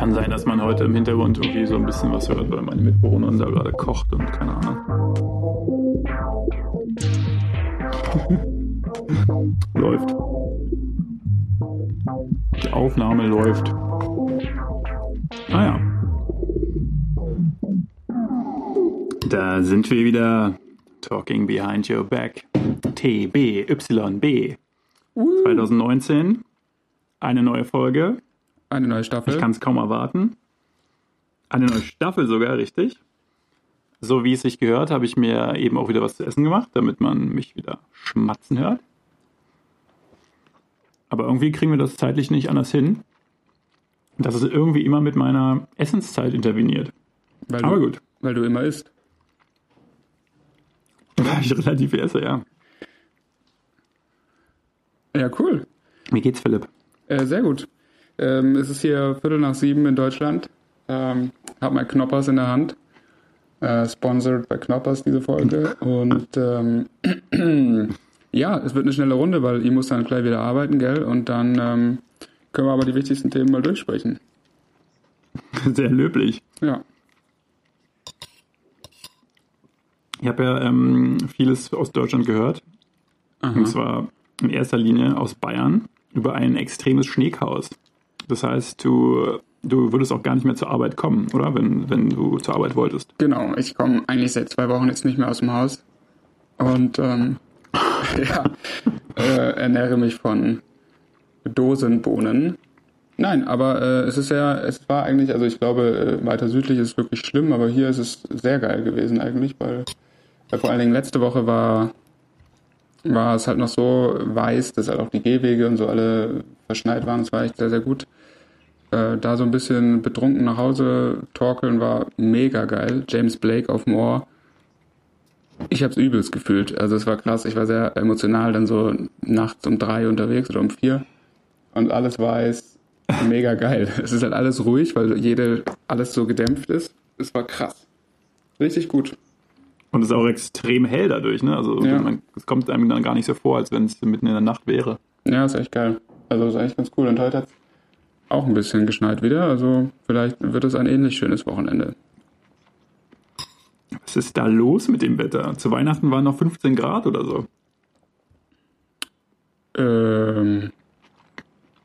Kann sein, dass man heute im Hintergrund irgendwie so ein bisschen was hört, weil meine Mitbewohnerin da gerade kocht und keine Ahnung. läuft. Die Aufnahme läuft. Ah ja. Da sind wir wieder. Talking Behind Your Back. TBYB. 2019. Eine neue Folge. Eine neue Staffel. Ich kann es kaum erwarten. Eine neue Staffel sogar, richtig. So wie es sich gehört, habe ich mir eben auch wieder was zu essen gemacht, damit man mich wieder schmatzen hört. Aber irgendwie kriegen wir das zeitlich nicht anders hin. Dass es irgendwie immer mit meiner Essenszeit interveniert. weil Aber du, gut. Weil du immer isst. Weil ich relativ viel esse, ja. Ja, cool. Wie geht's, Philipp? Äh, sehr gut. Ähm, es ist hier Viertel nach sieben in Deutschland. Ähm, hab mein Knoppers in der Hand. Äh, sponsored bei Knoppers diese Folge. Und ähm, ja, es wird eine schnelle Runde, weil ich muss dann gleich wieder arbeiten, gell? Und dann ähm, können wir aber die wichtigsten Themen mal durchsprechen. Sehr löblich. Ja. Ich habe ja ähm, vieles aus Deutschland gehört. Aha. Und zwar in erster Linie aus Bayern über ein extremes Schneechaos. Das heißt, du, du würdest auch gar nicht mehr zur Arbeit kommen, oder? Wenn, wenn du zur Arbeit wolltest. Genau, ich komme eigentlich seit zwei Wochen jetzt nicht mehr aus dem Haus und ähm, ja, äh, ernähre mich von Dosenbohnen. Nein, aber äh, es ist ja, es war eigentlich, also ich glaube, äh, weiter südlich ist es wirklich schlimm, aber hier ist es sehr geil gewesen eigentlich, weil, weil vor allen Dingen letzte Woche war, war es halt noch so weiß, dass halt auch die Gehwege und so alle verschneit waren. Es war echt sehr, sehr gut. Äh, da so ein bisschen betrunken nach Hause torkeln war mega geil. James Blake auf dem Ohr. Ich hab's übelst gefühlt. Also es war krass. Ich war sehr emotional dann so nachts um drei unterwegs oder um vier. Und alles weiß. Mega geil. Es ist halt alles ruhig, weil jede, alles so gedämpft ist. Es war krass. Richtig gut. Und es ist auch extrem hell dadurch, ne? Also Ja. man, es kommt einem dann gar nicht so vor, als wenn es mitten in der Nacht wäre. Ja, ist echt geil. Also ist echt ganz cool. Und heute hat's auch ein bisschen geschneit wieder. Also vielleicht wird es ein ähnlich schönes Wochenende. Was ist da los mit dem Wetter? Zu Weihnachten waren noch 15 Grad oder so. Ähm,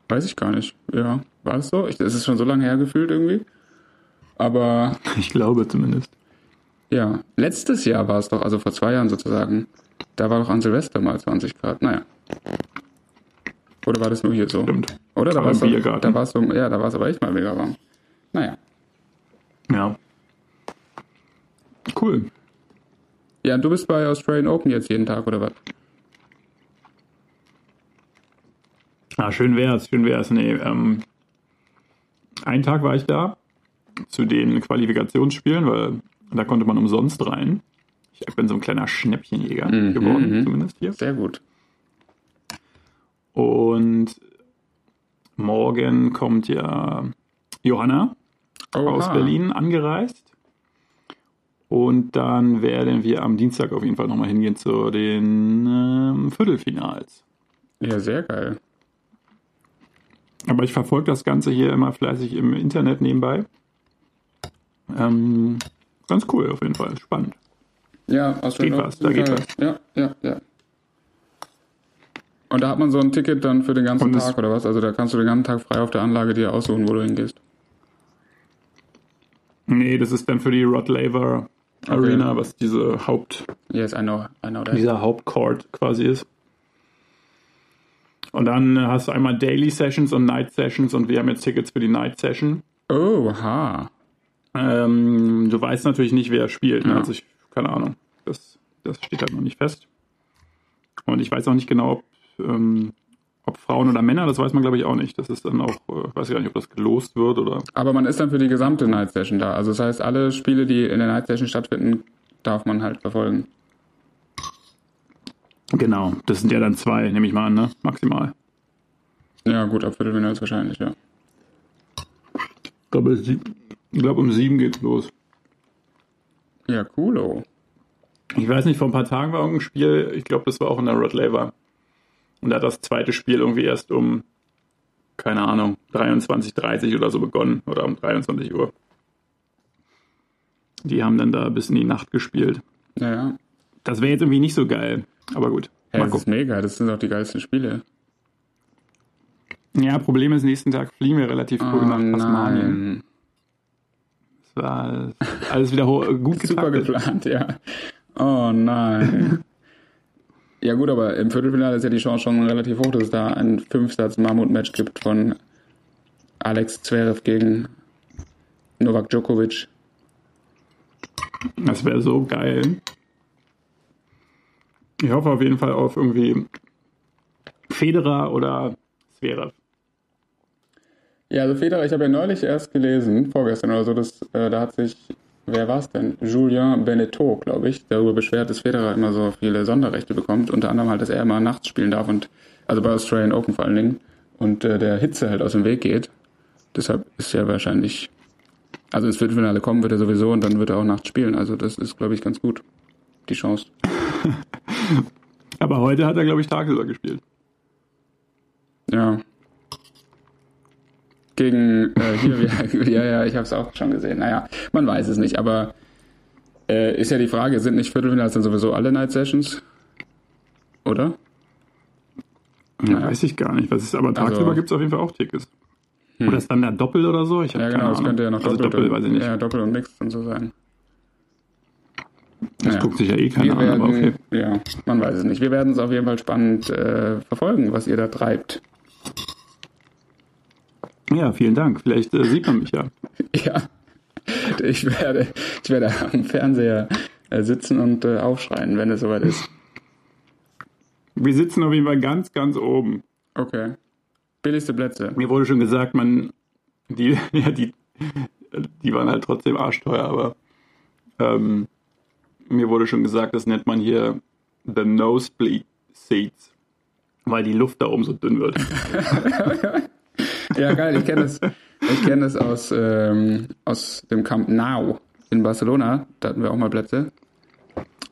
weiß ich gar nicht. Ja, war es so? Ich, es ist schon so lange her gefühlt irgendwie. Aber Ich glaube zumindest. ja, letztes Jahr war es doch, also vor zwei Jahren sozusagen. Da war doch an Silvester mal 20 Grad. Naja. Oder war das nur hier so? Stimmt. Oder da war es da war es so, ja, da war es aber echt mal mega warm. Naja. Ja. Cool. Ja, und du bist bei Australian Open jetzt jeden Tag, oder was? Ah, schön wär's, schön wär's. Nee, ähm, einen Tag war ich da zu den Qualifikationsspielen, weil da konnte man umsonst rein. Ich bin so ein kleiner Schnäppchenjäger Mhm, geworden, mhm. zumindest hier. Sehr gut. Und morgen kommt ja Johanna aus Oha. Berlin angereist. Und dann werden wir am Dienstag auf jeden Fall nochmal hingehen zu den ähm, Viertelfinals. Ja, sehr geil. Aber ich verfolge das Ganze hier immer fleißig im Internet nebenbei. Ähm, ganz cool auf jeden Fall, spannend. Ja, Australian Geht was, da geht geil. Ja, ja, ja. Und da hat man so ein Ticket dann für den ganzen Und Tag oder was? Also da kannst du den ganzen Tag frei auf der Anlage dir aussuchen, wo du hingehst. Nee, das ist dann für die Rod Laver Arena, was diese Haupt, Yes, I know, I know that. dieser Hauptcourt quasi ist. Und dann hast du einmal Daily Sessions und Night Sessions und wir haben jetzt Tickets für die Night Session. Oh, ha. Ähm, du weißt natürlich nicht, wer spielt. Ne? Ja. Also ich, keine Ahnung. Das, das steht halt noch nicht fest. Und ich weiß auch nicht genau, ob, ähm, ob Frauen oder Männer, das weiß man glaube ich auch nicht. Das ist dann auch, äh, ich weiß gar nicht, ob das gelost wird oder. Aber man ist dann für die gesamte Night Session da. Also das heißt, alle Spiele, die in der Night Session stattfinden, darf man halt verfolgen. Genau, das sind ja dann zwei, nehme ich mal an, ne? Maximal. Ja, gut, ab Viertelfinals wahrscheinlich, ja. Ich glaube, ich glaube um sieben geht's los. Ja, coolo. Ich weiß nicht, vor ein paar Tagen war irgendein Spiel, ich glaube, das war auch in der Rod Laver. Und da hat das zweite Spiel irgendwie erst um keine Ahnung, 23.30 oder so begonnen oder um 23 Uhr. Die haben dann da bis in die Nacht gespielt. Ja, ja. Das wäre jetzt irgendwie nicht so geil, aber gut. Hey, das ist mega, das sind auch die geilsten Spiele. Ja, Problem ist, nächsten Tag fliegen wir relativ früh nach Tasmanien. Oh. Das war alles wieder gut Super getaktet. geplant, ja. Oh nein. ja gut, aber im Viertelfinale ist ja die Chance schon relativ hoch, dass es da ein Fünfsatz-Mammut-Match gibt von Alex Zverev gegen Novak Djokovic. Das wäre so geil. Ich hoffe auf jeden Fall auf irgendwie Federer oder Zverev. Ja, also Federer, ich habe ja neulich erst gelesen, vorgestern oder so, dass, äh, da hat sich, wer war es denn? Julien Beneteau, glaube ich, darüber beschwert, dass Federer immer so viele Sonderrechte bekommt. Unter anderem halt, dass er immer nachts spielen darf und, also bei Australian Open vor allen Dingen, und äh, der Hitze halt aus dem Weg geht. Deshalb ist er wahrscheinlich, also ins Viertelfinale kommen wird er sowieso und dann wird er auch nachts spielen. Also das ist, glaube ich, ganz gut, die Chance. Aber heute hat er, glaube ich, tagsüber gespielt. Ja. Gegen, äh, hier, ja, ja, ich habe es auch schon gesehen. Naja, man weiß es nicht, aber äh, ist ja die Frage, sind nicht Viertelfinals dann sowieso alle Night Sessions? Oder? Ja, Weiß ich gar nicht. Was ist, aber tagsüber Also- gibt es auf jeden Fall auch Tickets. Oder ist dann der Doppel oder so? Ich Ja, genau, das könnte ja noch also doppelt, Doppel, weiß ich nicht. Ja, Doppel und Mix und so sein. das naja. guckt sich ja eh keiner an, aber okay. ja, man weiß es nicht. Wir werden es auf jeden Fall spannend äh, verfolgen, was ihr da treibt. Ja, vielen Dank. Vielleicht äh, sieht man mich ja. Ja, ich werde, ich werde am Fernseher äh, sitzen und äh, aufschreien, wenn es soweit ist. Wir sitzen auf jeden Fall ganz, ganz oben. Okay. Billigste Plätze. Mir wurde schon gesagt, man, die, ja, die, die waren halt trotzdem arschteuer, aber ähm, mir wurde schon gesagt, das nennt man hier the nosebleed seats, weil die Luft da oben so dünn wird. Ja, geil, ich kenne das, ich kenn das aus, ähm, aus dem Camp Nou in Barcelona. Da hatten wir auch mal Plätze.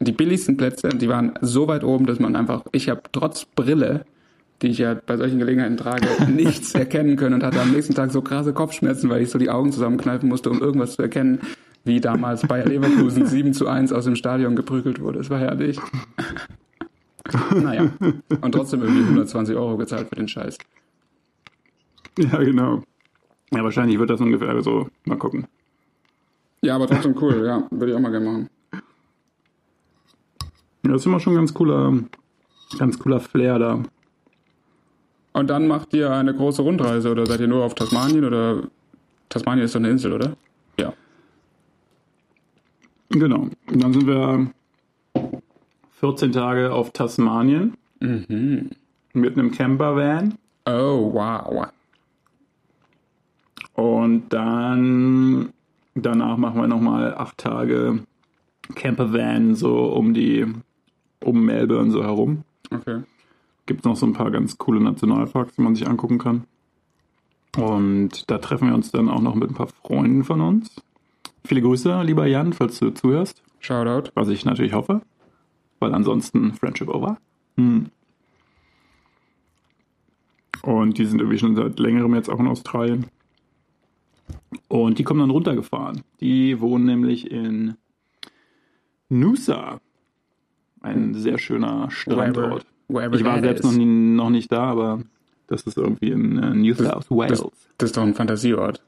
Die billigsten Plätze, die waren so weit oben, dass man einfach, ich habe trotz Brille, die ich ja bei solchen Gelegenheiten trage, nichts erkennen können und hatte am nächsten Tag so krasse Kopfschmerzen, weil ich so die Augen zusammenkneifen musste, um irgendwas zu erkennen, wie damals Bayer Leverkusen 7 zu 1 aus dem Stadion geprügelt wurde. Es war herrlich. naja. Und trotzdem irgendwie 120 Euro gezahlt für den Scheiß. ja, genau. Ja, wahrscheinlich wird das ungefähr so. Mal gucken. Ja, aber trotzdem cool, ja. Würde ich auch mal gerne machen. Ja, das ist immer schon ein ganz cooler, ganz cooler Flair da. Und dann macht ihr eine große Rundreise oder seid ihr nur auf Tasmanien oder Tasmanien ist doch eine Insel, oder? Ja. Genau. Und dann sind wir 14 Tage auf Tasmanien mit einem Campervan. Oh, wow. Und dann danach machen wir nochmal acht Tage Campervan so um die um Melbourne so herum. Okay. Gibt noch so ein paar ganz coole Nationalparks, die man sich angucken kann. Und da treffen wir uns dann auch noch mit ein paar Freunden von uns. Viele Grüße, lieber Jan, falls du zuhörst, Shoutout. was ich natürlich hoffe, weil ansonsten Friendship over. Hm. Und die sind irgendwie schon seit längerem jetzt auch in Australien. Und die kommen dann runtergefahren. Die wohnen nämlich in Noosa. Ein sehr schöner Strandort. Wherever Ich war selbst noch, nie, noch nicht da, aber das ist irgendwie in äh, New South Wales. Das, das ist doch ein Fantasieort.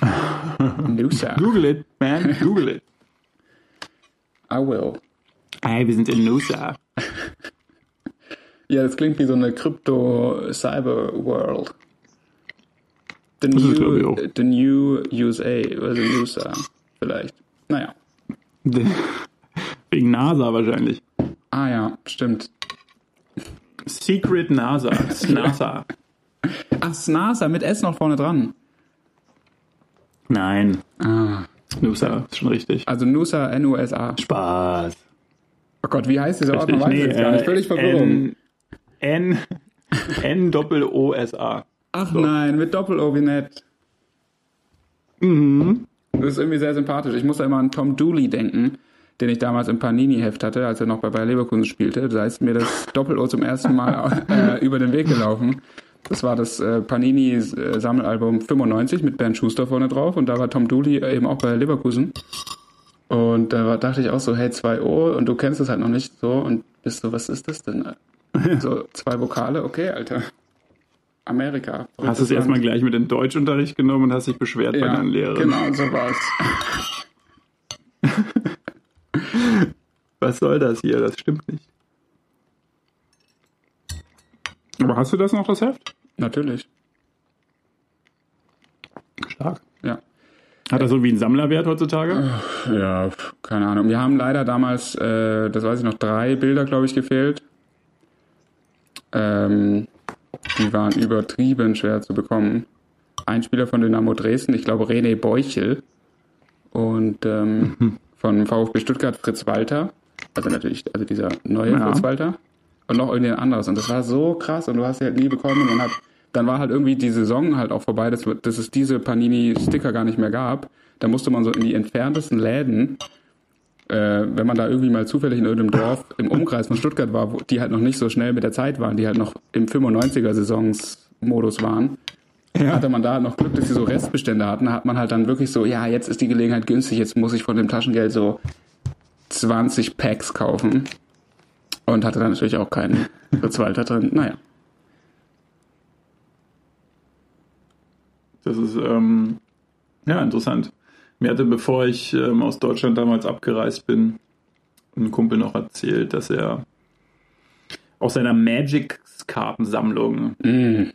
Noosa. Google it, man, Google it. I will. Hey, wir sind in Noosa. Ja, das klingt wie so eine Krypto-Cyber-World. The new, the new USA, also Noosa, vielleicht. Naja. Wegen NASA wahrscheinlich. Ah ja, stimmt. Secret NASA. NASA. Ach, NASA mit S noch vorne dran. Nein, Ah. Noosa ist schon richtig. Also Noosa, N-U-S-A. Spaß. Oh Gott, wie heißt dieser Ort? Man weiß es gar nicht. Völlig Verwirrung. N, N, N Ach nein, mit Doppel-O, wie nett. Mhm. Das ist irgendwie sehr sympathisch. Ich muss da immer an Tom Dooley denken, den ich damals im Panini-Heft hatte, als er noch bei Bayer Leverkusen spielte. Da ist mir das Doppel-O zum ersten Mal äh, über den Weg gelaufen. Das war das äh, Panini-Sammelalbum 95 mit Bernd Schuster vorne drauf und da war Tom Dooley eben auch bei Leverkusen. Und da war, dachte ich auch so, hey, 2 O und du kennst es halt noch nicht so und bist so, was ist das denn? So, zwei Vokale, okay, Alter. Amerika. Hast du es erstmal gleich mit in Deutschunterricht genommen und hast dich beschwert bei ja, deinen Lehrern. Genau, so war's. Was soll das hier? Das stimmt nicht. Aber hast du das noch, das Heft? Natürlich. Stark. Ja. Hat das so wie einen Sammlerwert heutzutage? Ja, keine Ahnung. Wir haben leider damals, äh, das weiß ich noch, drei Bilder, glaube ich, gefehlt. Ähm, die waren übertrieben schwer zu bekommen. Ein Spieler von Dynamo Dresden, ich glaube René Beuchel. Und ähm, Mhm. von VfB Stuttgart Fritz Walter. Also natürlich, also dieser neue Ja. Fritz Walter. Und noch irgendjemand anderes. Und das war so krass und du hast sie halt nie bekommen. Und hat, dann war halt irgendwie die Saison halt auch vorbei, dass, dass es diese Panini-Sticker gar nicht mehr gab. Da musste man so in die entferntesten Läden äh, wenn man da irgendwie mal zufällig in irgendeinem Dorf im Umkreis von Stuttgart war, wo die halt noch nicht so schnell mit der Zeit waren, die halt noch im 95er-Saisonsmodus waren, hatte man da noch Glück, dass sie so Restbestände hatten. Hat man halt dann wirklich so, ja, jetzt ist die Gelegenheit günstig, jetzt muss ich von dem Taschengeld so 20 Packs kaufen. Und hatte dann natürlich auch keinen Walter drin. Naja. Das ist ähm, ja interessant. Mir hatte, bevor ich ähm, aus Deutschland damals abgereist bin, ein Kumpel noch erzählt, dass er aus seiner Magic-Kartensammlung Mm,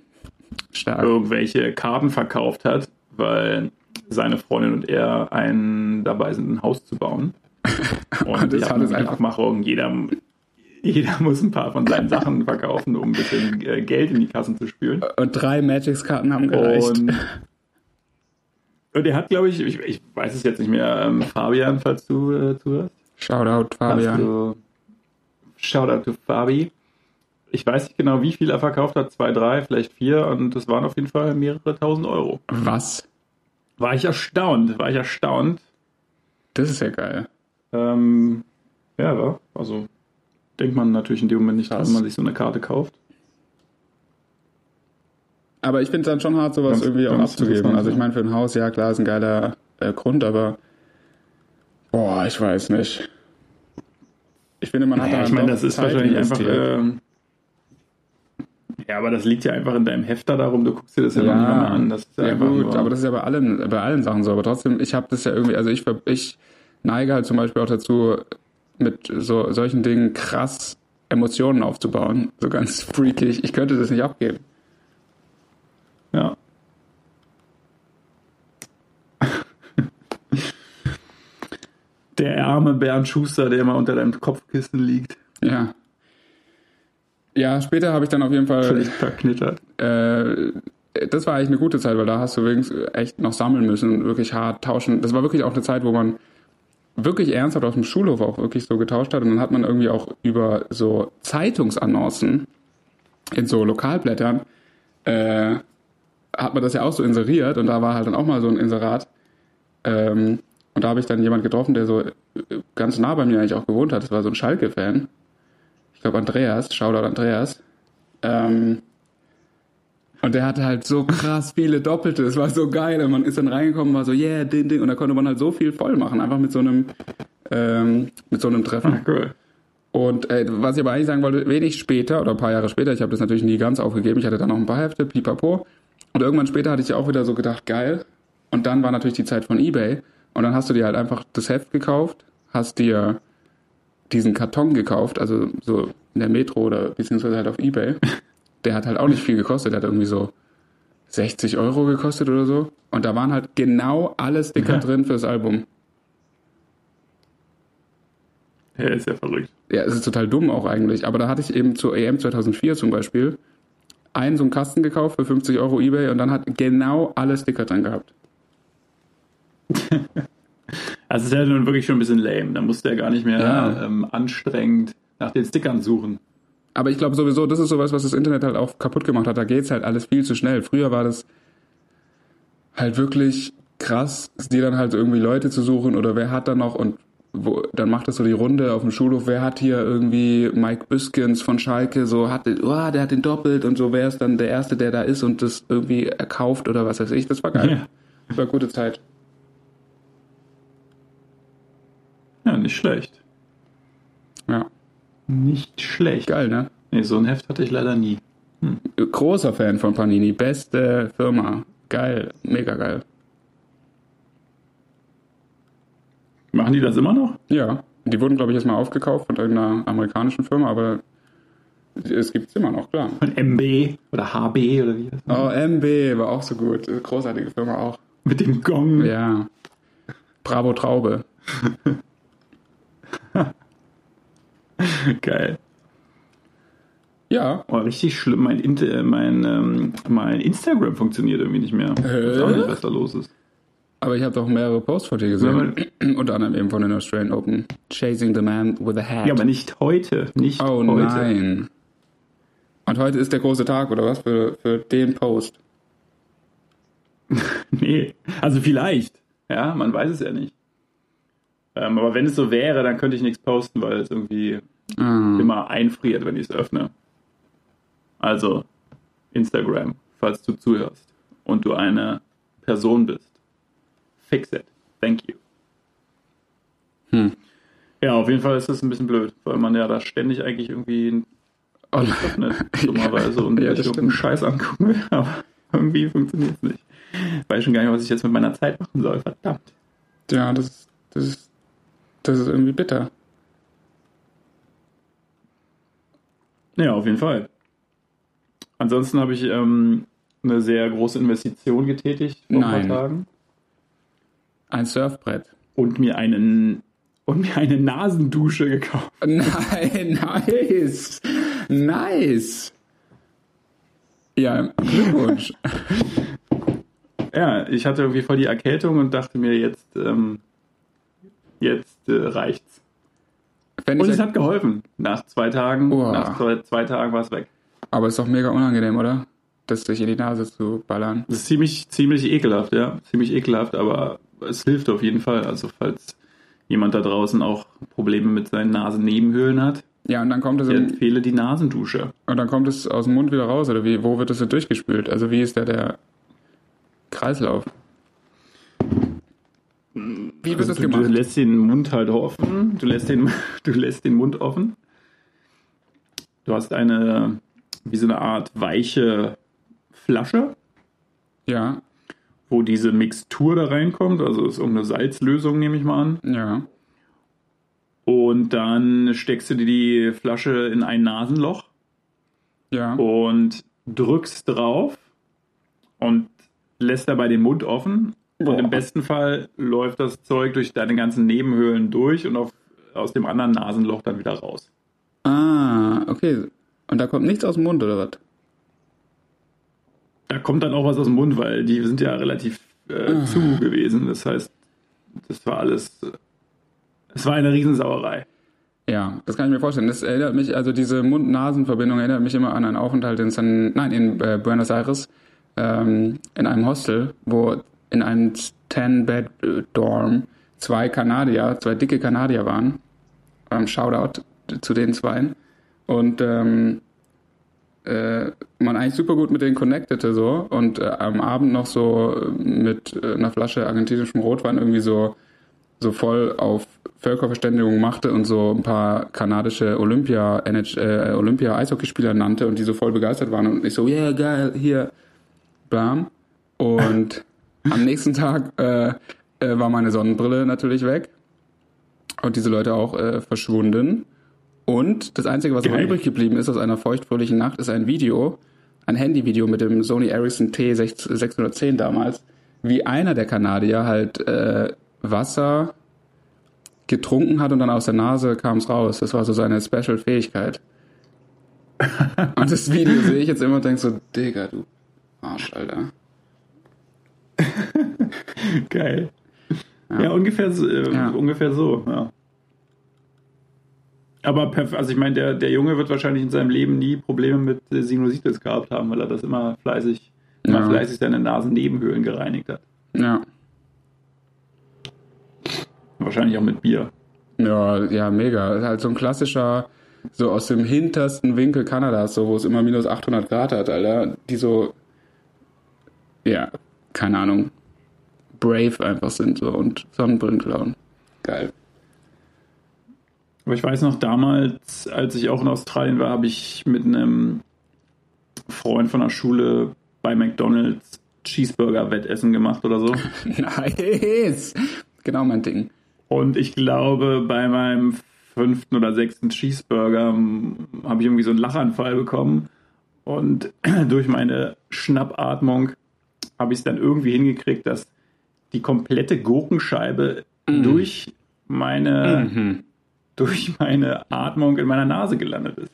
irgendwelche Karten verkauft hat, weil seine Freundin und er einen dabei sind, ein Haus zu bauen. Und Das hat es eine einfach- Abmachung, jeder, jeder muss ein paar von seinen Sachen verkaufen, um ein bisschen äh, Geld in die Kassen zu spülen. Und drei Magics-Karten haben gereicht. Und, und er hat, glaube ich, ich, ich weiß es jetzt nicht mehr, ähm, Fabian, falls du äh, zuhörst. Shoutout, Fabian. Du, Shoutout to Fabi. Ich weiß nicht genau, wie viel er verkauft hat, zwei, drei, vielleicht vier, und das waren auf jeden Fall mehrere tausend Euro. Was? War ich erstaunt, war ich erstaunt. Das ist ja geil. Ähm, ja, war, also denkt man natürlich in dem Moment nicht, wenn man sich so eine Karte kauft. Aber ich finde es dann schon hart, sowas Ganz- irgendwie auch abzugeben. Also ich meine, für ein Haus, ja klar, ist ein geiler äh, Grund, aber boah, ich weiß nicht. Ich finde, man hat Naja, da ich meine, das ist Zeit wahrscheinlich einfach. Ähm, ja, aber das liegt ja einfach in deinem Hefter darum, du guckst dir das ja, ja, mal an. Das ist ja, ja gut, nur, aber das ist ja bei allen, bei allen Sachen so. Aber trotzdem, ich habe das ja irgendwie, also ich, ich neige halt zum Beispiel auch dazu, mit so solchen Dingen krass Emotionen aufzubauen. So ganz freakig. Ich könnte das nicht abgeben. Ja. Der arme Bernd Schuster, der immer unter deinem Kopfkissen liegt, Ja. Ja, später habe ich dann auf jeden Fall völlig verknittert. äh, das war eigentlich eine gute Zeit, weil da hast du wenigstens echt noch sammeln müssen und wirklich hart tauschen. Das war wirklich auch eine Zeit, wo man wirklich ernsthaft auf dem Schulhof auch wirklich so getauscht hat und dann hat man irgendwie auch über so Zeitungsannoncen in so Lokalblättern äh, hat man das ja auch so inseriert und da war halt dann auch mal so ein Inserat ähm, und da habe ich dann jemand getroffen, der so äh, ganz nah bei mir eigentlich auch gewohnt hat. Das war so ein Schalke-Fan. Ich glaube Andreas, Shoutout Andreas. Ähm, und der hatte halt so krass viele Doppelte. Es war so geil. Und man ist dann reingekommen, war so, yeah, ding, ding. Und da konnte man halt so viel voll machen, einfach mit so einem, ähm, mit so einem Treffen. Cool. Und äh, was ich aber eigentlich sagen wollte, wenig später oder ein paar Jahre später, ich habe das natürlich nie ganz aufgegeben, ich hatte dann noch ein paar Hefte, pipapo. Und irgendwann später hatte ich auch wieder so gedacht, geil. Und dann war natürlich die Zeit von Ebay. Und dann hast du dir halt einfach das Heft gekauft, hast dir diesen Karton gekauft, also so in der Metro oder beziehungsweise halt auf Ebay. Der hat halt auch nicht viel gekostet, der hat irgendwie so 60 Euro gekostet oder so. Und da waren halt genau alle Sticker Ja. drin fürs Album. Ja, ist ja verrückt. Ja, es ist total dumm auch eigentlich. Aber da hatte ich eben zur EM 2004 zum Beispiel einen so einen Kasten gekauft für 50 Euro Ebay und dann hat genau alle Sticker drin gehabt. Also es ist ja nun wirklich schon ein bisschen lame. Da musst du ja gar nicht mehr Ja. ähm, anstrengend nach den Stickern suchen. Aber ich glaube sowieso, das ist sowas, was das Internet halt auch kaputt gemacht hat. Da geht's halt alles viel zu schnell. Früher war das halt wirklich krass, dir dann halt irgendwie Leute zu suchen oder wer hat da noch und wo, dann macht das so die Runde auf dem Schulhof, wer hat hier irgendwie Mike Büskens von Schalke, so hat, oh, der hat den doppelt und so, wer ist dann der Erste, der da ist und das irgendwie erkauft oder was weiß ich. Das war geil. Ja. Das war gute Zeit. Ja, nicht schlecht. Ja, Nicht schlecht. geil, ne? Nee, so ein Heft hatte ich leider nie. Großer Fan von Panini, beste Firma. Geil, mega geil. Machen die das immer noch? Ja, die wurden, glaube ich, erstmal aufgekauft von irgendeiner amerikanischen Firma, aber es gibt's immer noch, klar. Von MB oder HB oder wie das Oh, MB war auch so gut. Großartige Firma auch. Mit dem Gong. Ja. Bravo Traube. Geil. Ja. Oh, richtig schlimm. Mein, mein, ähm, mein Instagram funktioniert irgendwie nicht mehr. Ich weiß auch nicht, was da los ist. Aber ich habe doch mehrere Posts von dir gesehen. Unter anderem eben von den Australian Open. Chasing the Man with a Hat. Ja, aber nicht heute. Nicht oh heute. nein. Und heute ist der große Tag, oder was? Für, für den Post. Nee, also vielleicht. Ja, man weiß es ja nicht. Ähm, aber wenn es so wäre, dann könnte ich nichts posten, weil es irgendwie Ah. immer einfriert, wenn ich es öffne. Also Instagram, falls du zuhörst und du eine Person bist. Fix it. Thank you. Hm. Ja, auf jeden Fall ist das ein bisschen blöd, weil man ja da ständig eigentlich irgendwie öffnet, dummerweise, und Ja, sich irgendeinen. Scheiß angucken will. Aber irgendwie funktioniert es nicht. Ich weiß schon gar nicht, was ich jetzt mit meiner Zeit machen soll. Verdammt. ja, das ist, das ist, das ist irgendwie bitter. Ja, auf jeden Fall. Ansonsten habe ich ähm, eine sehr große Investition getätigt vor ein Nein. paar Tagen Ein Surfbrett. und mir einen und mir eine Nasendusche gekauft. Nein, nice. Nice. Ja, Glückwunsch. Ja, ich hatte irgendwie voll die Erkältung und dachte mir jetzt ähm, jetzt äh, reicht's. Wenn Und es hat geholfen. Nach zwei Tagen, Uah. nach zwei, zwei Tagen war es weg. aber ist doch mega unangenehm, oder? Das sich in die Nase zu ballern. Das ist ziemlich ziemlich ekelhaft, ja, ziemlich ekelhaft, aber es hilft auf jeden Fall. Also falls jemand da draußen auch Probleme mit seinen Nasennebenhöhlen hat, Ja, und dann kommt es ich empfehle die Nasendusche. und dann kommt es aus dem Mund wieder raus, oder wie? Wo wird das denn durchgespült? Also wie ist da der Kreislauf? Wie wird Also das du, du gemacht? lässt den Mund halt offen, du lässt den, du lässt den Mund offen. Du hast eine, wie so eine Art weiche Flasche, Ja, wo diese Mixtur da reinkommt, also ist irgendeine Salzlösung, nehme ich mal an. ja, Und dann steckst du dir die Flasche in ein Nasenloch ja. und drückst drauf und lässt dabei den Mund offen. Und Boah. im besten Fall läuft das Zeug durch deine ganzen Nebenhöhlen durch und auf, aus dem anderen Nasenloch dann wieder raus. Ah, okay. Und da kommt nichts aus dem Mund, oder was? Da kommt dann auch was aus dem Mund, weil die sind ja relativ äh, zu gewesen. Das heißt, das war alles. äh, Es war eine Riesensauerei. Ja, das kann ich mir vorstellen. Das erinnert mich, also diese Mund-Nasen-Verbindung erinnert mich immer an einen Aufenthalt in San, nein, in äh, Buenos Aires, ähm, in einem Hostel, wo in einem 10-Bed-Dorm zwei Kanadier, zwei dicke Kanadier waren. Ähm, Shoutout zu den zweien. Und ähm, äh, man eigentlich super gut mit denen connectete so. Und äh, am Abend noch so äh, mit äh, einer Flasche argentinischem Rotwein irgendwie so so voll auf Völkerverständigung machte und so ein paar kanadische Olympia äh, Olympia Eishockeyspieler nannte und die so voll begeistert waren und ich so yeah geil hier. Bam. Und am nächsten Tag äh, äh, war meine Sonnenbrille natürlich weg. Und diese Leute auch verschwunden und das einzige was Geil. übrig geblieben ist aus einer feuchtfröhlichen Nacht ist ein Video ein Handyvideo mit dem Sony Ericsson T610 damals wie einer der Kanadier halt äh, Wasser getrunken hat und dann aus der Nase kam es raus. Das war so seine Special-Fähigkeit. und das Video sehe ich jetzt immer und denke so, Digga, du Arsch, Alter. Geil. Ja, ungefähr, so- äh, Ja. ungefähr so, ja. Aber also ich meine, der, der Junge wird wahrscheinlich in seinem Leben nie Probleme mit äh, Sinusitis gehabt haben, weil er das immer fleißig, immer Ja. fleißig seine Nasennebenhöhlen gereinigt hat. Ja. Wahrscheinlich auch mit Bier. Ja, ja, mega. Ist halt so ein klassischer, so aus dem hintersten Winkel Kanadas, so wo es immer minus 800 Grad hat, Alter. Die so, ja, keine Ahnung, brave einfach sind so und Sonnenbrillen klauen. Geil. Aber ich weiß noch, damals, als ich auch in Australien war, habe ich mit einem Freund von der Schule bei McDonalds Cheeseburger-Wettessen gemacht oder so. nice! Genau mein Ding. Und ich glaube, bei meinem fünften oder sechsten Cheeseburger habe ich irgendwie so einen Lachanfall bekommen. Und durch meine Schnappatmung habe ich es dann irgendwie hingekriegt, dass die komplette Gurkenscheibe mm. durch meine mm durch meine Atmung in meiner Nase gelandet ist.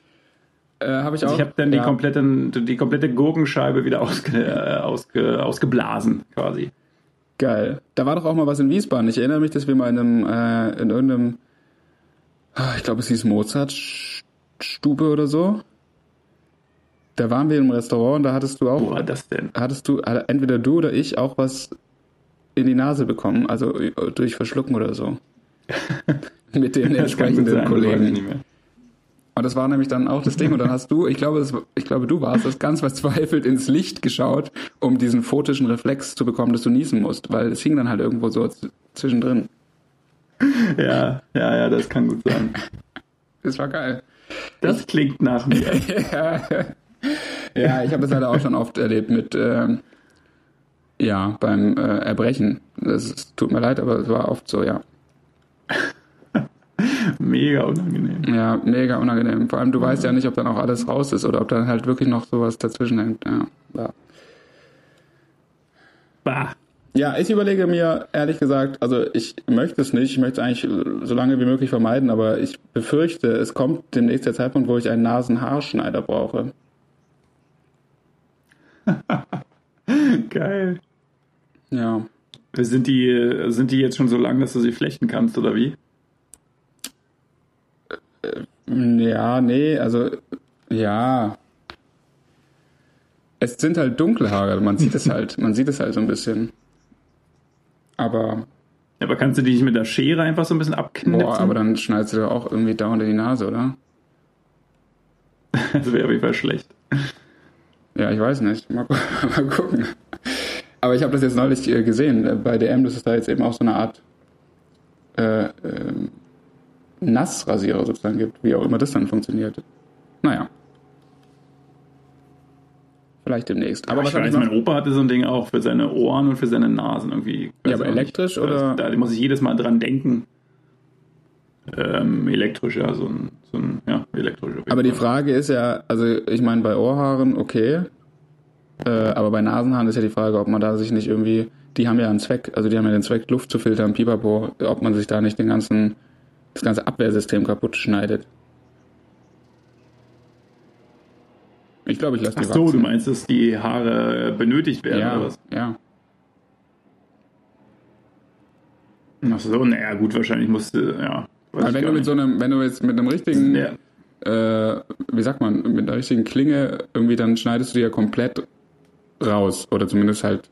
Äh, habe ich auch. Also ich habe dann ja. die, komplette, die komplette Gurkenscheibe wieder ausge, äh, ausge, ausgeblasen, quasi. Geil. Da war doch auch mal was in Wiesbaden. Ich erinnere mich, dass wir mal in einem, äh, in irgendeinem, ah, ich glaube, es hieß Mozart-Stube oder so. Da waren wir im Restaurant und da hattest du auch. Wo war das denn? Hattest du, entweder du oder ich, auch was in die Nase bekommen, also durch Verschlucken oder so. Mit den entsprechenden sein, Kollegen. Und das war nämlich dann auch das Ding. Und dann hast du, ich glaube, das, ich glaube, du warst das ganz verzweifelt ins Licht geschaut, um diesen photischen Reflex zu bekommen, dass du niesen musst, weil es hing dann halt irgendwo so zwischendrin. Ja, ja, ja, das kann gut sein. Das war geil. Das klingt nach mir. ja, ja, ich habe das leider auch schon oft erlebt mit, ähm, ja, beim äh, Erbrechen. Das tut mir leid, aber es war oft so, ja. Mega unangenehm. Ja, mega unangenehm. Vor allem, du ja. weißt ja nicht, ob dann auch alles raus ist oder ob dann halt wirklich noch sowas dazwischen hängt. Ja, bah. bah. Ja, ich überlege mir ehrlich gesagt, also ich möchte es nicht, ich möchte es eigentlich so lange wie möglich vermeiden, aber ich befürchte, es kommt demnächst der Zeitpunkt, wo ich einen Nasenhaarschneider brauche. Geil. Ja. Sind die, sind die jetzt schon so lang, dass du sie flechten kannst, oder wie? Ja, nee, also ja. Es sind halt dunkle Haare, man sieht es halt, man sieht es halt so ein bisschen. Aber. Ja, aber kannst du die nicht mit der Schere einfach so ein bisschen abknipsen? Boah, aber dann schneidest du doch auch irgendwie dauernd in die Nase, oder? das wäre auf jeden Fall schlecht. Ja, ich weiß nicht. Mal, mal gucken. Aber ich habe das jetzt neulich äh, gesehen bei DM, dass es da jetzt eben auch so eine Art äh, äh, Nassrasierer sozusagen gibt, wie auch immer das dann funktioniert. Naja. Vielleicht demnächst. Aber ja, was ich weiß, mein Opa hatte so ein Ding auch für seine Ohren und für seine Nasen irgendwie. Ja, aber elektrisch nicht. oder? Da muss ich jedes Mal dran denken. Ähm, elektrisch, ja, so ein, so ein ja, elektrisch. Aber die Frage ist ja, also ich meine, bei Ohrhaaren okay, äh, aber bei Nasenhaaren ist ja die Frage, ob man da sich nicht irgendwie, die haben ja einen Zweck, also die haben ja den Zweck, Luft zu filtern, pipapo, ob man sich da nicht den ganzen das ganze Abwehrsystem kaputt schneidet. Ich glaube, ich lasse die Ach so, wachsen. du meinst, dass die Haare benötigt werden ja, oder was? Ja. Ach so, naja, gut, wahrscheinlich musste, ja. Aber wenn du mit so einem, wenn du jetzt mit einem richtigen, ja. äh, wie sagt man, mit einer richtigen Klinge irgendwie, dann schneidest du die ja komplett raus. Oder zumindest halt,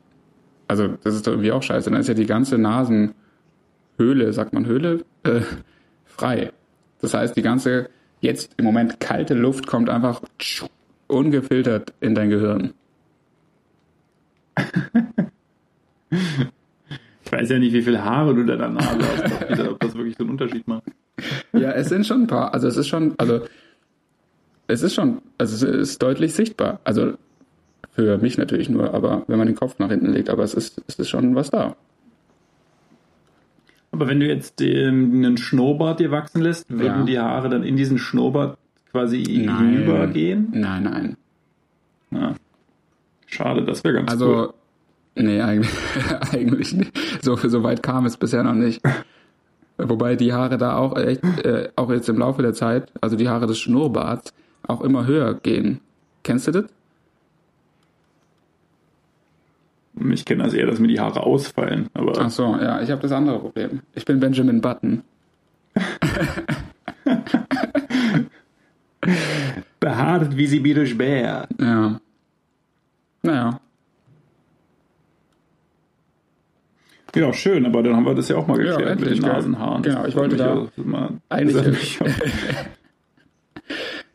also das ist doch irgendwie auch scheiße. Dann ist ja die ganze Nasenhöhle, sagt man Höhle, äh, frei. Das heißt, die ganze jetzt im Moment kalte Luft kommt einfach ungefiltert in dein Gehirn. Ich weiß ja nicht, wie viele Haare du da dann hast, ob das wirklich so einen Unterschied macht. Ja, es sind schon ein paar. Also es ist schon, also es ist schon, also es ist deutlich sichtbar. Also für mich natürlich nur, aber wenn man den Kopf nach hinten legt, aber es ist, es ist schon was da. Aber wenn du jetzt ähm, einen Schnurrbart dir wachsen lässt, würden ja. die Haare dann in diesen Schnurrbart quasi nein. hinübergehen? Nein, nein. Ja. Schade, das wäre ganz also, cool. Nee, eigentlich, eigentlich nicht. So, so weit kam es bisher noch nicht. Wobei die Haare da auch echt, äh, auch jetzt im Laufe der Zeit, also die Haare des Schnurrbarts, auch immer höher gehen. Kennst du das? Ich kenne das eher, dass mir die Haare ausfallen. Aber Ach so, ja, ich habe das andere Problem. Ich bin Benjamin Button. Behaart wie Sibirisch Bär. Ja. Naja. Ja, schön, aber dann haben wir das ja auch mal geklärt endlich, mit den? Nasenhaaren. Genau, ich wollte da immer eigentlich-.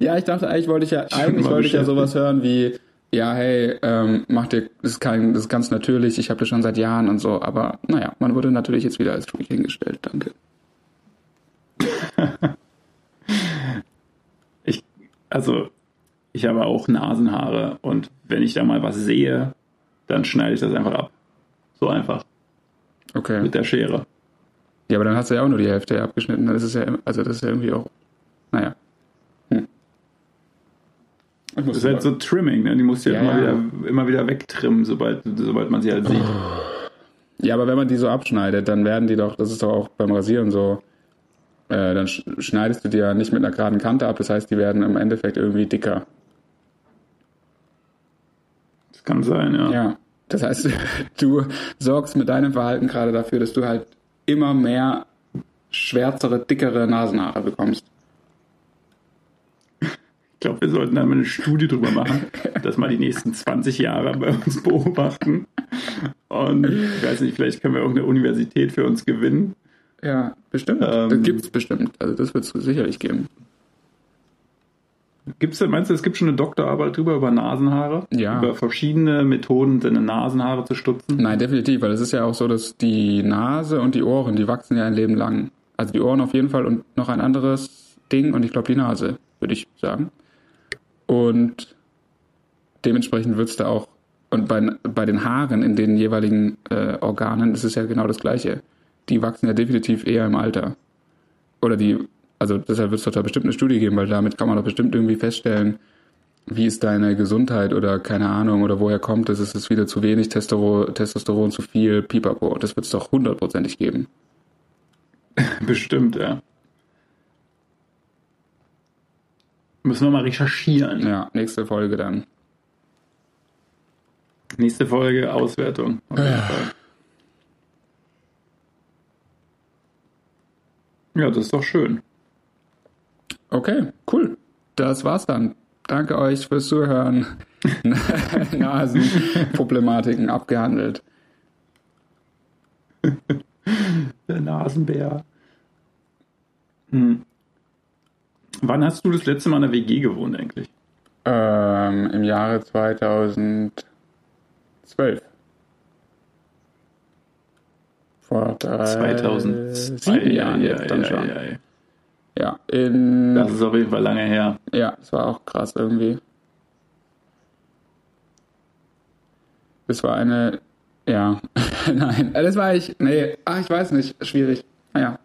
Ja, ich dachte, eigentlich wollte ich ja, eigentlich wollte ich ja sowas hören wie, ja, hey, ähm, mach dir, das ist kein, das ist ganz natürlich, ich habe das schon seit Jahren und so, aber naja, man wurde natürlich jetzt wieder als Freak hingestellt, danke. ich, also, ich habe auch Nasenhaare und wenn ich da mal was sehe, dann schneide ich das einfach ab. So einfach, Okay. mit der Schere. Ja, aber dann hast du ja auch nur die Hälfte abgeschnitten, das ist ja, also das ist ja irgendwie auch, naja. Das ist halt so Trimming, ne? die musst du ja, immer, ja. Wieder, immer wieder wegtrimmen, sobald, sobald man sie halt sieht. Ja, aber wenn man die so abschneidet, dann werden die doch, das ist doch auch beim Rasieren so, äh, dann sch- schneidest du die ja nicht mit einer geraden Kante ab, das heißt, die werden im Endeffekt irgendwie dicker. Das kann sein, ja. Ja, das heißt, du sorgst mit deinem Verhalten gerade dafür, dass du halt immer mehr schwärzere, dickere Nasenhaare bekommst. Ich glaube, wir sollten da mal eine Studie drüber machen, das mal die nächsten 20 Jahre bei uns beobachten. Und ich weiß nicht, vielleicht können wir irgendeine Universität für uns gewinnen. Ja, bestimmt. Ähm. das gibt's bestimmt. Also das wird es sicherlich geben. Gibt's denn, meinst du, es gibt schon eine Doktorarbeit drüber über Nasenhaare? Ja. Über verschiedene Methoden, seine Nasenhaare zu stutzen? Nein, definitiv, weil es ist ja auch so, dass die Nase und die Ohren, die wachsen ja ein Leben lang. Also die Ohren auf jeden Fall und noch ein anderes Ding und ich glaube die Nase, würde ich sagen. Und dementsprechend wird es da auch, und bei, bei den Haaren in den jeweiligen äh, Organen ist es ja genau das Gleiche. Die wachsen ja definitiv eher im Alter. Oder die, also deshalb wird es doch da bestimmt eine Studie geben, weil damit kann man doch bestimmt irgendwie feststellen, wie ist deine Gesundheit oder keine Ahnung oder woher kommt es, ist es wieder zu wenig Testosteron, Testosteron zu viel, pipapo. Das wird es doch hundertprozentig geben. Bestimmt, ja. Müssen wir mal recherchieren. Ja, nächste Folge dann. Nächste Folge Auswertung. Ja, das ist doch schön. Okay, cool. Das war's dann. Danke euch fürs Zuhören. Nasenproblematiken abgehandelt. Der Nasenbär. Hm. Wann hast du das letzte Mal in der WG gewohnt eigentlich? Ähm, Im Jahre 2012. Vor drei, 2002. sieben Jahren Ja, jetzt dann ja, schon. ja, ja. Ja, in, Das ist auf jeden Fall lange her. ja, es war auch krass irgendwie. Das war eine, ja, nein, das war ich, nee, ach, ich weiß nicht, schwierig. Naja,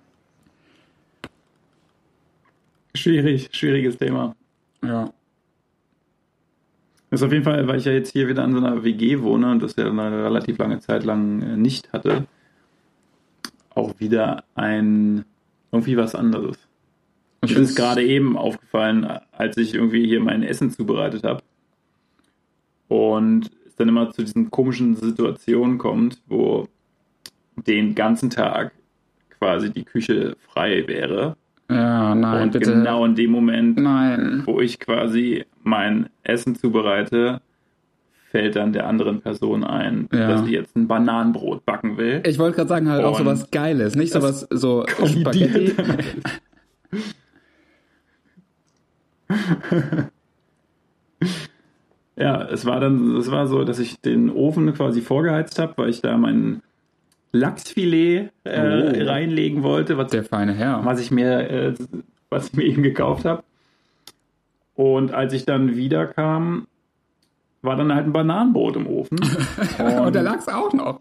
Schwierig, schwieriges Thema. ja. Das ist auf jeden Fall, weil ich ja jetzt hier wieder an so einer WG wohne und das ja eine relativ lange Zeit lang äh, nicht hatte, auch wieder ein irgendwie was anderes. Ich ist find's- gerade eben aufgefallen, als ich irgendwie hier mein Essen zubereitet habe und es dann immer zu diesen komischen Situationen kommt, wo den ganzen Tag quasi die Küche frei wäre Ja, nein, und bitte. genau in dem Moment Nein. wo ich quasi mein Essen zubereite, fällt dann der anderen Person ein, Ja. dass sie jetzt ein Bananenbrot backen will. Ich wollte gerade sagen, halt auch Und sowas Geiles, nicht sowas so Spaghetti. Ja, es war dann, es war so, dass ich den Ofen quasi vorgeheizt habe, weil ich da mein Lachsfilet äh, Oh. reinlegen wollte, was, Der feine Herr. was ich mir, äh, was ich mir eben gekauft habe. Und als ich dann wiederkam, war dann halt ein Bananenbrot im Ofen. Und der Lachs auch noch.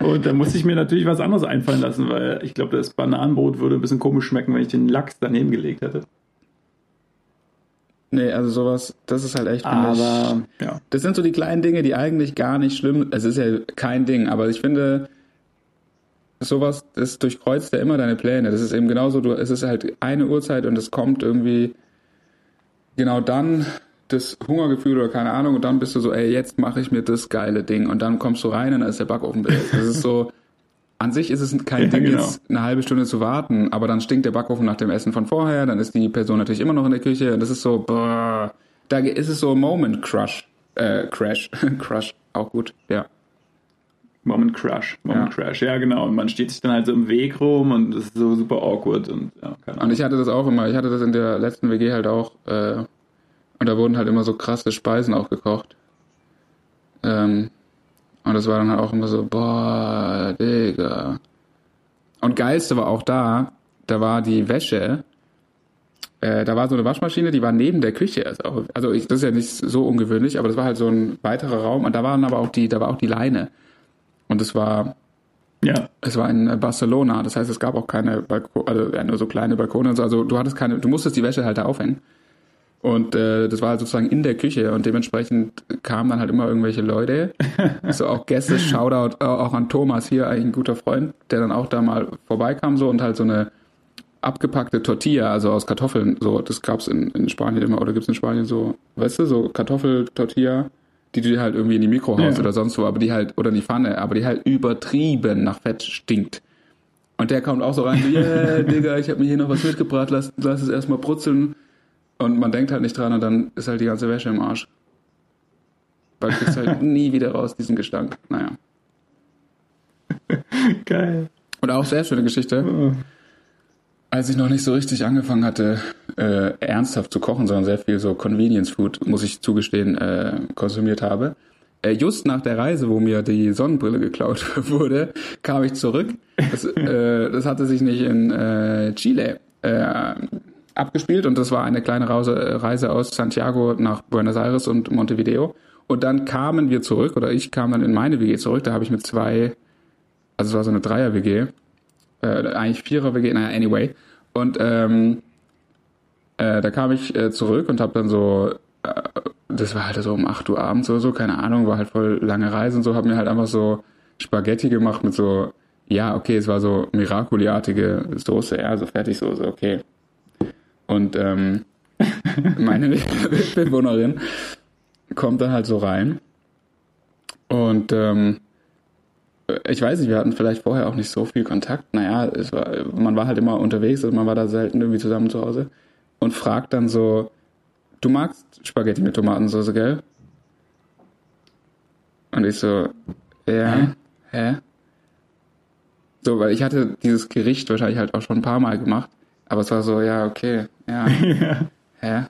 Und da musste ich mir natürlich was anderes einfallen lassen, weil ich glaube, das Bananenbrot würde ein bisschen komisch schmecken, wenn ich den Lachs daneben gelegt hätte. Nee, also sowas, das ist halt echt finde ich- Aber ja, Das sind so die kleinen Dinge, die eigentlich gar nicht schlimm Es ist ja kein Ding, aber ich finde, sowas, das durchkreuzt ja immer deine Pläne. Das ist eben genauso, du, es ist halt eine Uhrzeit und es kommt irgendwie genau dann das Hungergefühl oder keine Ahnung und dann bist du so, ey, jetzt mache ich mir das geile Ding und dann kommst du rein und dann ist der Backofen besetzt. Das ist so, an sich ist es kein Ja, Ding, genau. jetzt eine halbe Stunde zu warten, aber dann stinkt der Backofen nach dem Essen von vorher, dann ist die Person natürlich immer noch in der Küche und das ist so, brrr, da ist es so Moment Crush, äh, Crash, Crush, auch gut, ja. Moment Crush. Moment Ja. Crash, ja genau. Und man steht sich dann halt so im Weg rum und das ist so super awkward und ja, keine Und Ahnung. ich hatte das auch immer, ich hatte das in der letzten WG halt auch, äh, und da wurden halt immer so krasse Speisen auch gekocht. Ähm, und das war dann halt auch immer so, boah, Digga. Und geilste war auch da, da war die Wäsche, äh, da war so eine Waschmaschine, die war neben der Küche. Also, also ich, das ist ja nicht so ungewöhnlich, aber das war halt so ein weiterer Raum und da waren aber auch die, da war auch die Leine. Und es war, Ja, es war in Barcelona, das heißt, es gab auch keine Balkone, also ja, nur so kleine Balkone und so. Also du hattest keine, du musstest die Wäsche halt da aufhängen. Und äh, das war halt sozusagen in der Küche und dementsprechend kamen dann halt immer irgendwelche Leute, so auch Gäste, Shoutout äh, auch an Thomas hier, eigentlich ein guter Freund, der dann auch da mal vorbeikam so und halt so eine abgepackte Tortilla, also aus Kartoffeln, so, das gab's in, in Spanien immer, oder gibt's in Spanien so, weißt du, so Kartoffeltortilla, die du dir halt irgendwie in die Mikro haust Ja. oder sonst wo, aber die halt, oder in die Pfanne, aber die halt übertrieben nach Fett stinkt. Und der kommt auch so rein, so, yeah, Digga, ich habe mir hier noch was mitgebracht, lass, lass es erstmal brutzeln. Und man denkt halt nicht dran und dann ist halt die ganze Wäsche im Arsch. Weil du kriegst halt nie wieder raus, diesen Gestank. Naja. geil. Und auch sehr schöne Geschichte. Als ich noch nicht so richtig angefangen hatte, äh, ernsthaft zu kochen, sondern sehr viel so Convenience Food, muss ich zugestehen, äh, konsumiert habe. Äh, just nach der Reise, wo mir die Sonnenbrille geklaut wurde, kam ich zurück. Das, äh, das hatte sich nicht in äh, Chile äh, abgespielt und das war eine kleine Reise, Reise aus Santiago nach Buenos Aires und Montevideo. Und dann kamen wir zurück, oder ich kam dann in meine WG zurück, da habe ich mit zwei, also es war so eine Dreier-WG, äh, eigentlich Vierer-WG, naja, anyway. Und ähm, äh, da kam ich äh, zurück und habe dann so, äh, das war halt so um 8 Uhr abends oder so, keine Ahnung, war halt voll lange Reise und so, habe mir halt einfach so Spaghetti gemacht mit so, ja, okay, es war so Miracoli-artige Soße, ja, so Fertigsoße, okay. Und ähm, meine Mitbewohnerin kommt dann halt so rein und ähm, ich weiß nicht, wir hatten vielleicht vorher auch nicht so viel Kontakt. Naja, es war, man war halt immer unterwegs, also man war da selten irgendwie zusammen zu Hause und fragt dann so, du magst Spaghetti mit Tomatensauce, gell? Und ich so, ja, hä? So, weil ich hatte dieses Gericht wahrscheinlich halt auch schon ein paar Mal gemacht, aber es war so, ja, okay, ja, hä?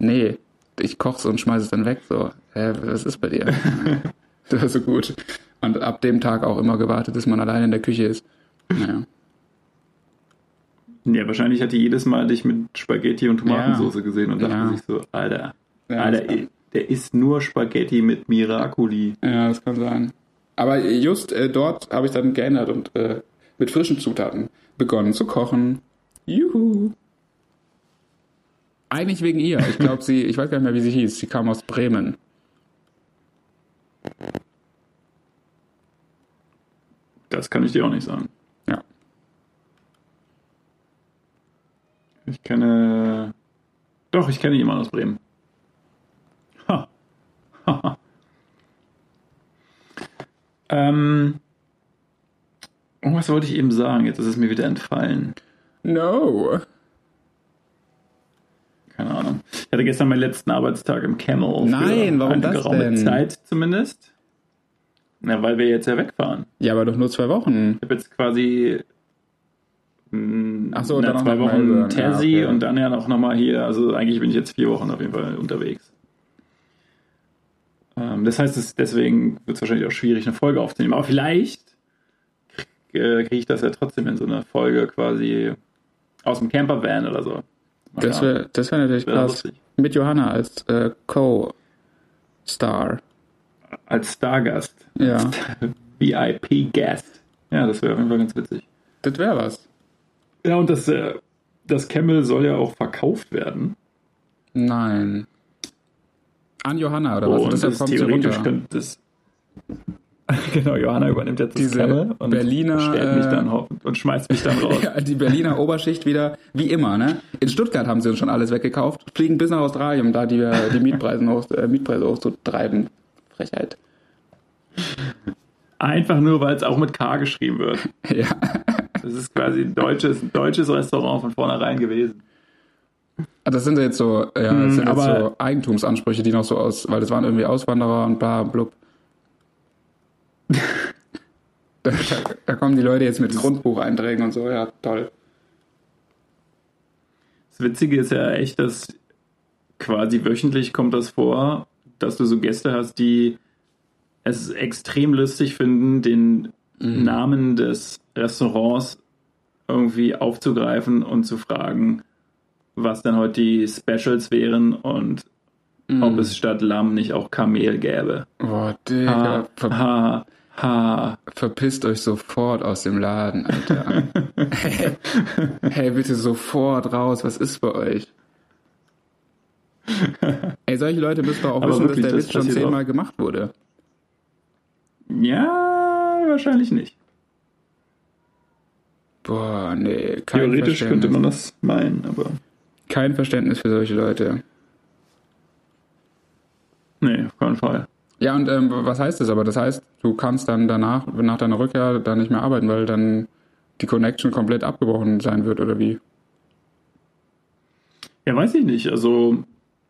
Nee, ich koch's und schmeiß es dann weg, so, hä, was ist bei dir? das war so gut. Und ab dem Tag auch immer gewartet, bis man alleine in der Küche ist. Naja. Ja, wahrscheinlich hat die jedes Mal dich mit Spaghetti und Tomatensauce gesehen und dachte Ja. sich so, Alter, Ja, Alter, der isst nur Spaghetti mit Miracoli. Ja, das kann sein. Aber just äh, dort habe ich dann geändert und äh, mit frischen Zutaten begonnen zu kochen. Juhu. Eigentlich wegen ihr. Ich glaube, sie, ich weiß gar nicht mehr, wie sie hieß. Sie kam aus Bremen. Das kann ich dir auch nicht sagen. Ja. Ich kenne. Doch, ich kenne jemanden aus Bremen. Ha. Ha. ähm. oh, Was wollte ich eben sagen? Jetzt ist es mir wieder entfallen. No. Keine Ahnung. Ich hatte gestern meinen letzten Arbeitstag im Camel. Nein, warum eine das geraume denn? Zeit zumindest. Na, weil wir jetzt ja wegfahren. Ja, aber doch nur zwei Wochen. Ich habe jetzt quasi mh, Ach so, und na, dann zwei Wochen. Tassie Ja, okay. und dann ja noch, noch mal hier. Also eigentlich bin ich jetzt vier Wochen auf jeden Fall unterwegs. Ähm, das heißt, es, deswegen wird es wahrscheinlich auch schwierig, eine Folge aufzunehmen. Aber vielleicht kriege krieg ich das ja trotzdem in so einer Folge quasi aus dem Campervan oder so. Mal Das wäre das wär natürlich Wär krass. lustig. Mit Johanna als äh, Co-Star. Als Stargast. Ja, VIP-Guest. Ja, das wäre auf jeden Fall ganz witzig. das wäre was. Ja, und das, äh, das Camel soll ja auch verkauft werden. Nein. An Johanna oder was? und das sie theoretisch könnte das. genau, Johanna übernimmt jetzt das Diese Camel und Berliner, stellt mich äh, dann ho- und schmeißt mich dann raus. Ja, die Berliner Oberschicht wieder, wie immer, ne? In Stuttgart haben sie uns schon alles weggekauft, fliegen bis nach Australien, um da die, äh, die Mietpreise, hoch, äh, Mietpreise hochzutreiben. Frechheit. Einfach nur, weil es auch mit K geschrieben wird. Ja. Das ist quasi ein deutsches, ein deutsches Restaurant von vornherein gewesen. Ah, Das sind jetzt so, ja, das sind jetzt aber- so Eigentumsansprüche, die noch so aus, weil das waren irgendwie Auswanderer und bla blub. Da, da, da kommen die Leute jetzt mit Grundbucheinträgen und so, ja, toll. Das Witzige ist ja echt, dass quasi wöchentlich kommt das vor, dass du so Gäste hast, die es extrem lustig finden, den Mhm. Namen des Restaurants irgendwie aufzugreifen und zu fragen, was denn heute die Specials wären und Mhm. ob es statt Lamm nicht auch Kamel gäbe. Boah, Digga, Ha, ha, ha. verpisst euch sofort aus dem Laden, Alter. hey, hey, bitte sofort raus, was ist bei euch? Ey, solche Leute müssen doch auch Aber wissen, wirklich, dass der das Witz schon zehnmal gemacht wurde. Ja, wahrscheinlich nicht. Boah, nee, kein Theoretisch könnte man das meinen, aber Kein Verständnis für solche Leute. nee, auf keinen Fall. Ja, und ähm, was heißt das aber? Das heißt, du kannst dann danach, nach deiner Rückkehr, dann nicht mehr arbeiten, weil dann die Connection komplett abgebrochen sein wird, oder wie? Ja, weiß ich nicht. Also,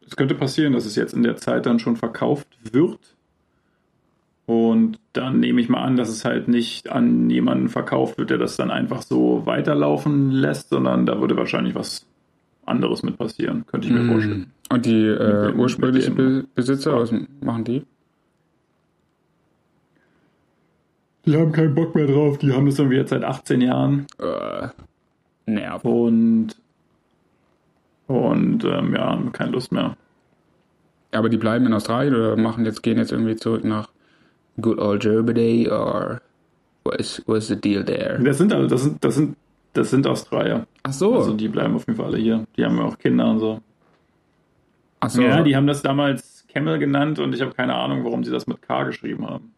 es könnte passieren, dass es jetzt in der Zeit dann schon verkauft wird. Und dann nehme ich mal an, dass es halt nicht an jemanden verkauft wird, der das dann einfach so weiterlaufen lässt, sondern da würde wahrscheinlich was anderes mit passieren, könnte ich mir vorstellen. Und die äh, ursprünglichen Besitzer, was machen die? Die haben keinen Bock mehr drauf, die haben das irgendwie jetzt seit 18 Jahren Äh, nerv. und, und ähm, ja, haben keine Lust mehr. Aber die bleiben in Australien oder machen jetzt, gehen jetzt irgendwie zurück nach good old Germany or what's, what's the deal there? Das sind, also, das sind, das sind, das sind Australier. Ach so. Also die bleiben auf jeden Fall alle hier. Die haben ja auch Kinder und so. Ach so. Ja, die haben das damals Camel genannt und ich habe keine Ahnung, warum sie das mit K geschrieben haben.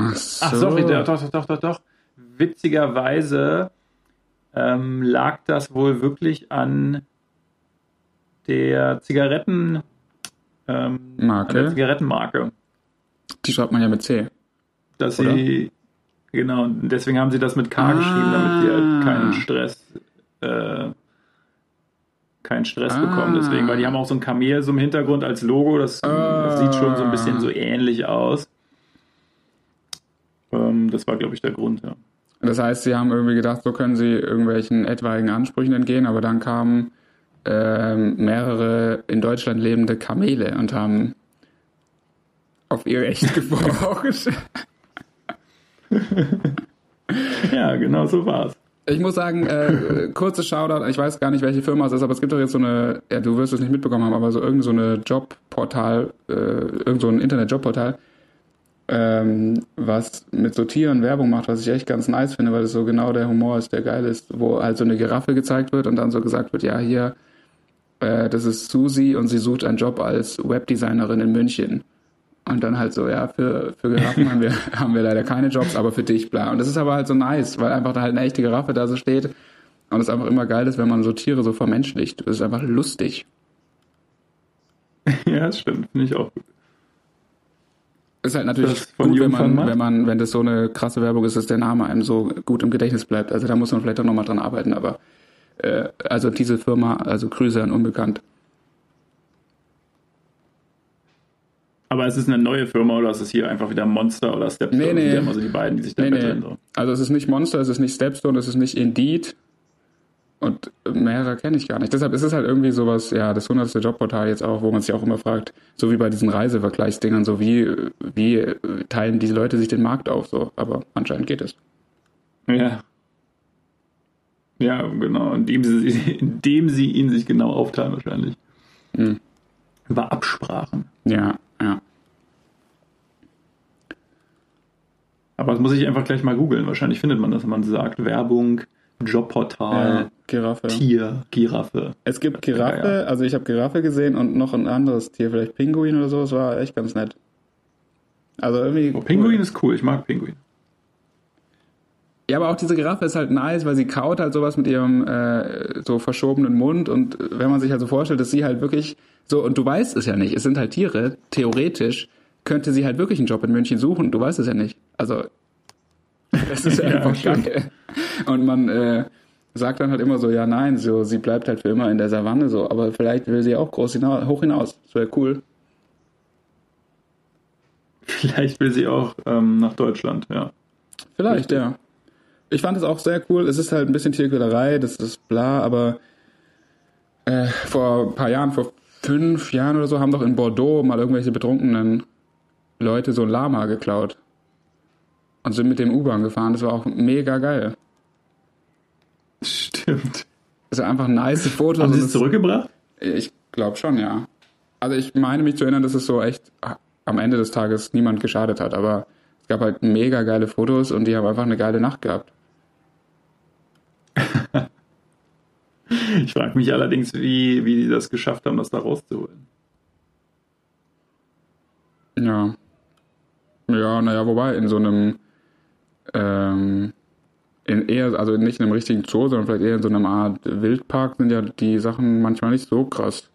Ach so. Ach, sorry, doch, doch, doch, doch, doch. Witzigerweise ähm, lag das wohl wirklich an der Zigaretten ähm, Marke? an der Zigarettenmarke. Die schreibt man ja mit C. Dass Oder? sie genau, und deswegen haben sie das mit K geschrieben, damit sie Ah. halt keinen Stress äh, keinen Stress Ah. bekommen. Deswegen, weil die haben auch so ein Kamel so im Hintergrund als Logo, das, das sieht schon so ein bisschen so ähnlich aus. Ähm, das war, glaube ich, der Grund, ja. Das heißt, sie haben irgendwie gedacht, so können sie irgendwelchen etwaigen Ansprüchen entgehen, aber dann kamen ähm, mehrere in Deutschland lebende Kamele und haben auf ihr Recht gepocht. Ja, genau so war's. Ich muss sagen, äh, kurzes Shoutout, ich weiß gar nicht, welche Firma es ist, aber es gibt doch jetzt so eine, ja, du wirst es nicht mitbekommen haben, aber so irgendeine so eine Jobportal, äh, irgend so ein Internet-Jobportal, ähm, was mit so Tieren Werbung macht, was ich echt ganz nice finde, weil es so genau der Humor ist, der geil ist, wo halt so eine Giraffe gezeigt wird und dann so gesagt wird, ja, hier, äh, das ist Susi und sie sucht einen Job als Webdesignerin in München. Und dann halt so, ja, für, für Giraffen haben wir, haben wir leider keine Jobs, aber für dich, bla. Und das ist aber halt so nice, weil einfach da halt eine echte Giraffe da so steht. Und es einfach immer geil ist, wenn man so Tiere so vermenschlicht. Das ist einfach lustig. Ja, das stimmt. Finde ich auch gut. Ist halt natürlich gut, wenn man, macht? wenn man, wenn das so eine krasse Werbung ist, dass der Name einem so gut im Gedächtnis bleibt. Also da muss man vielleicht auch nochmal dran arbeiten, aber äh, also diese Firma, also Grüße an Unbekannt. Aber es ist eine neue Firma oder ist es hier einfach wieder Monster oder Stepstone? Nee, nee. ja immer so die beiden, die sich da Nee, nee. betteln. So. Also es ist nicht Monster, es ist nicht Stepstone, es ist nicht Indeed. Und mehrere kenne ich gar nicht. Deshalb ist es halt irgendwie sowas, ja, das hundertste Jobportal jetzt auch, wo man sich auch immer fragt, so wie bei diesen Reisevergleichsdingern, so wie, wie teilen diese Leute sich den Markt auf, so. Aber anscheinend geht es. Ja. Ja, genau. Indem sie, indem sie ihn sich genau aufteilen wahrscheinlich. Hm. Über Absprachen. Ja, ja. Aber das muss ich einfach gleich mal googeln. Wahrscheinlich findet man das, wenn man sagt Werbung, Jobportal, ja Giraffe. Tier, Giraffe. Es gibt Giraffe, Ja, ja. also ich habe Giraffe gesehen und noch ein anderes Tier, vielleicht Pinguin oder so, das war echt ganz nett. Also irgendwie. Oh, Pinguin ist cool. Ich mag Pinguin. Ja, aber auch diese Giraffe ist halt nice, weil sie kaut halt sowas mit ihrem äh, so verschobenen Mund und wenn man sich halt so vorstellt, dass sie halt wirklich so, und du weißt es ja nicht, es sind halt Tiere, theoretisch könnte sie halt wirklich einen Job in München suchen, du weißt es ja nicht. Also, das ist ja, einfach geil. Und man äh, sagt dann halt immer so, ja, nein, so, sie bleibt halt für immer in der Savanne so, aber vielleicht will sie auch groß hinaus, hoch hinaus. Das wäre cool. Vielleicht will sie auch ähm, nach Deutschland, ja. Vielleicht, ja. Ich fand es auch sehr cool. Es ist halt ein bisschen Tierquälerei, das ist bla, aber äh, vor ein paar Jahren, vor fünf Jahren oder so, haben doch in Bordeaux mal irgendwelche betrunkenen Leute so ein Lama geklaut. Und sind mit dem U-Bahn gefahren. Das war auch mega geil. Stimmt. Ist einfach nice Fotos. Haben sie es es- zurückgebracht? Ich glaube schon, ja. Also ich meine mich zu erinnern, dass es so echt am Ende des Tages niemand geschadet hat, aber es gab halt mega geile Fotos und die haben einfach eine geile Nacht gehabt. Ich frage mich allerdings, wie, wie die das geschafft haben, das da rauszuholen. Ja. Ja, naja, wobei in so einem ähm, in eher, also nicht in einem richtigen Zoo, sondern vielleicht eher in so einer Art Wildpark sind ja die Sachen manchmal nicht so krass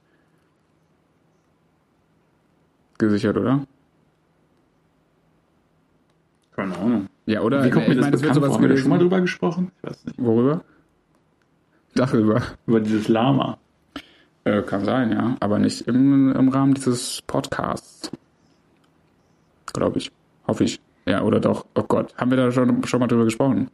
gesichert, oder? Keine Ahnung. Ja, oder? Wie kommt Nee, mir das das wird sowas vor? Haben wir da gewesen. schon mal drüber gesprochen? Ich weiß nicht. Worüber? Darüber. Über dieses Lama. Äh, kann sein, ja. Aber nicht im, im Rahmen dieses Podcasts. Glaube ich. Hoffe ich. Ja, oder doch. Oh Gott. Haben wir da schon, schon mal drüber gesprochen?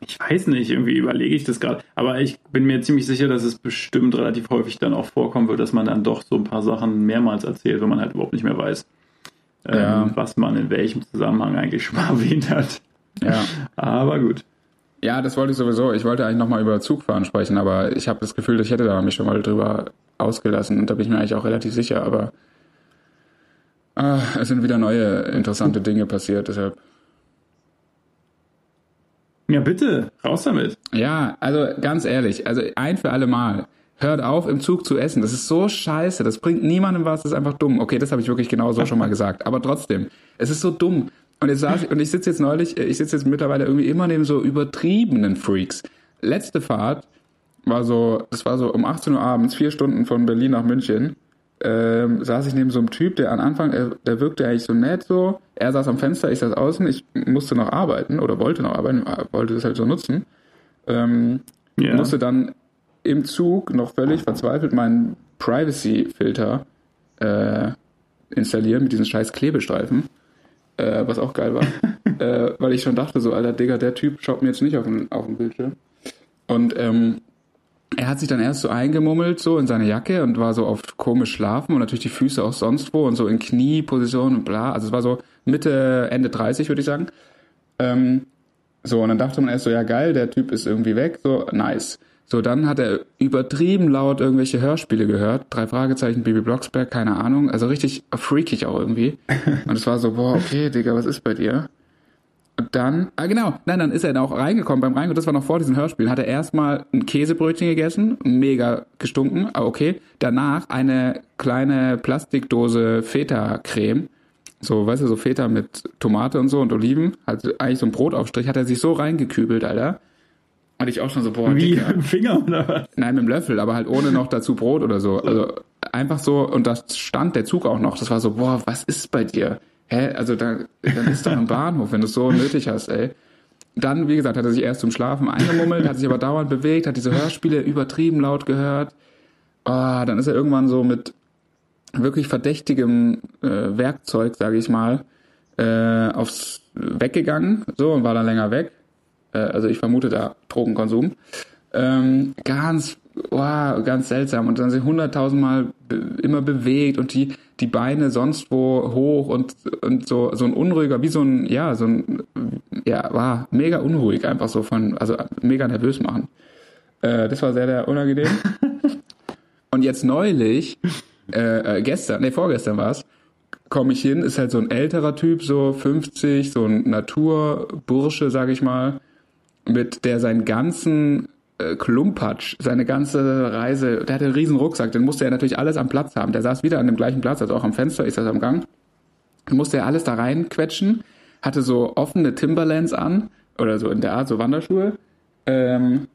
Ich weiß nicht, irgendwie überlege ich das gerade. Aber ich bin mir ziemlich sicher, dass es bestimmt relativ häufig dann auch vorkommen wird, dass man dann doch so ein paar Sachen mehrmals erzählt, wenn man halt überhaupt nicht mehr weiß, ähm, Ja. was man in welchem Zusammenhang eigentlich schon mal erwähnt hat. Ja. Aber gut. Ja, das wollte ich sowieso. Ich wollte eigentlich nochmal über Zugfahren sprechen, aber ich habe das Gefühl, ich hätte da mich schon mal drüber ausgelassen und da bin ich mir eigentlich auch relativ sicher, aber ah, es sind wieder neue interessante Dinge passiert, deshalb. Ja, bitte, raus damit. Ja, also ganz ehrlich, also ein für alle Mal. Hört auf, im Zug zu essen. Das ist so scheiße. Das bringt niemandem was. Das ist einfach dumm. Okay, das habe ich wirklich genau so schon mal gesagt. Aber trotzdem, es ist so dumm. Und jetzt saß ich, und ich sitze jetzt neulich, äh, ich sitze jetzt mittlerweile irgendwie immer neben so übertriebenen Freaks. Letzte Fahrt war so, das war so um 18 Uhr abends, vier Stunden von Berlin nach München. Ähm, saß ich neben so einem Typ, der am Anfang, der, der wirkte eigentlich so nett so. Er saß am Fenster, ich saß außen, ich musste noch arbeiten oder wollte noch arbeiten, wollte das halt so nutzen. Ähm, Ja. musste dann im Zug noch völlig verzweifelt meinen Privacy-Filter äh, installieren mit diesen scheiß Klebestreifen, äh, was auch geil war, äh, weil ich schon dachte so, alter Digga, der Typ schaut mir jetzt nicht auf den, auf den Bildschirm. Und ähm, er hat sich dann erst so eingemummelt so in seine Jacke und war so auf komisch schlafen und natürlich die Füße auch sonst wo und so in Knieposition und bla. Also es war so Mitte, Ende 30, würde ich sagen. Ähm, so, und dann dachte man erst so, ja geil, der Typ ist irgendwie weg, so nice. So, dann hat er übertrieben laut irgendwelche Hörspiele gehört. Drei Fragezeichen, Baby Blocksberg, keine Ahnung. Also richtig freakig auch irgendwie. Und es war so, boah, okay, Digga, was ist bei dir? Und dann, ah genau, nein, dann ist er da auch reingekommen. Beim Reinkommen, das war noch vor diesen Hörspielen, hat er erstmal ein Käsebrötchen gegessen, mega gestunken, aber okay. Danach eine kleine Plastikdose Feta-Creme, so, weißt du, so Feta mit Tomate und so und Oliven, also eigentlich so ein Brotaufstrich, hat er sich so reingekübelt, Alter. Und ich auch schon so, boah, Wie Digga. mit dem Finger oder was? Nein, mit dem Löffel, aber halt ohne noch dazu Brot oder so. Also einfach so, und da stand der Zug auch noch. Das war so, boah, was ist bei dir? Hä? Also da, dann ist doch im Bahnhof, wenn du es so nötig hast, ey. Dann, wie gesagt, hat er sich erst zum Schlafen eingemummelt, hat sich aber dauernd bewegt, hat diese Hörspiele übertrieben laut gehört. Ah, dann ist er irgendwann so mit wirklich verdächtigem äh, Werkzeug, sage ich mal, äh, aufs weggegangen, so und war dann länger weg. Äh, also ich vermute da Drogenkonsum. Ähm, ganz, wow, ganz seltsam. Und dann sind hunderttausendmal be immer bewegt und die, die Beine sonst wo hoch und, und so, so ein unruhiger, wie so ein, ja, so ein, ja, war mega unruhig einfach so von, also mega nervös machen. Äh, das war sehr, sehr unangenehm. und jetzt neulich, äh, äh, gestern, nee, vorgestern war's, komme ich hin, ist halt so ein älterer Typ, so 50, so ein Naturbursche, sag ich mal, mit der seinen ganzen Klumpatsch, seine ganze Reise, der hatte einen riesen Rucksack, den musste er natürlich alles am Platz haben. Der saß wieder an dem gleichen Platz, also auch am Fenster, ich saß am Gang. Dann musste er alles da reinquetschen, hatte so offene Timberlands an, oder so in der Art, so Wanderschuhe. Ähm,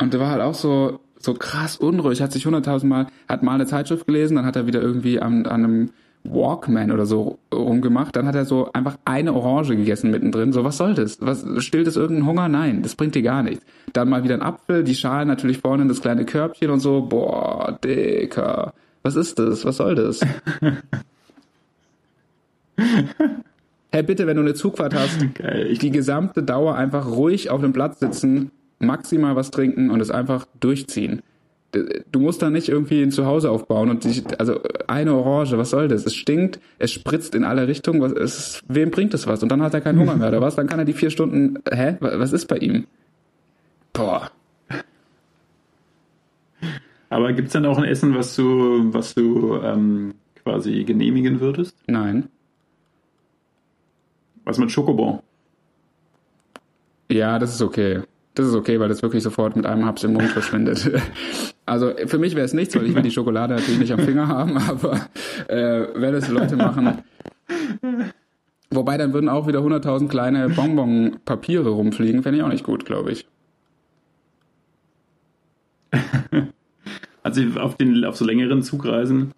und der war halt auch so, so krass unruhig, hat sich hunderttausendmal, hat mal eine Zeitschrift gelesen, dann hat er wieder irgendwie an, an einem Walkman oder so rumgemacht, dann hat er so einfach eine Orange gegessen mittendrin. So, was soll das? Was, stillt das irgendeinen Hunger? Nein, das bringt dir gar nichts. Dann mal wieder ein Apfel, die Schalen natürlich vorne in das kleine Körbchen und so. Boah, Dicker. Was ist das? Was soll das? Hey, bitte, wenn du eine Zugfahrt hast, Geil. Die gesamte Dauer einfach ruhig auf dem Platz sitzen, maximal was trinken und es einfach durchziehen. Du musst da nicht irgendwie ein Zuhause aufbauen und dich, also eine Orange, was soll das? Es stinkt, es spritzt in alle Richtungen, was, es, wem bringt das was? Und dann hat er keinen Hunger mehr, oder was? Dann kann er die vier Stunden, hä? Was ist bei ihm? Boah. aber gibt's dann auch ein Essen, was du, was du ähm, quasi genehmigen würdest? Nein. Was mit Schokobon? Ja, das ist okay. Das ist okay, weil das wirklich sofort mit einem Haps im Mund verschwindet. Also für mich wäre es nichts, weil ich will die Schokolade natürlich nicht am Finger haben, aber äh, wenn es Leute machen. Wobei dann würden auch wieder 100.000 kleine Bonbon-Papiere rumfliegen, fände ich auch nicht gut, glaube ich. Also auf, den, auf so längeren Zugreisen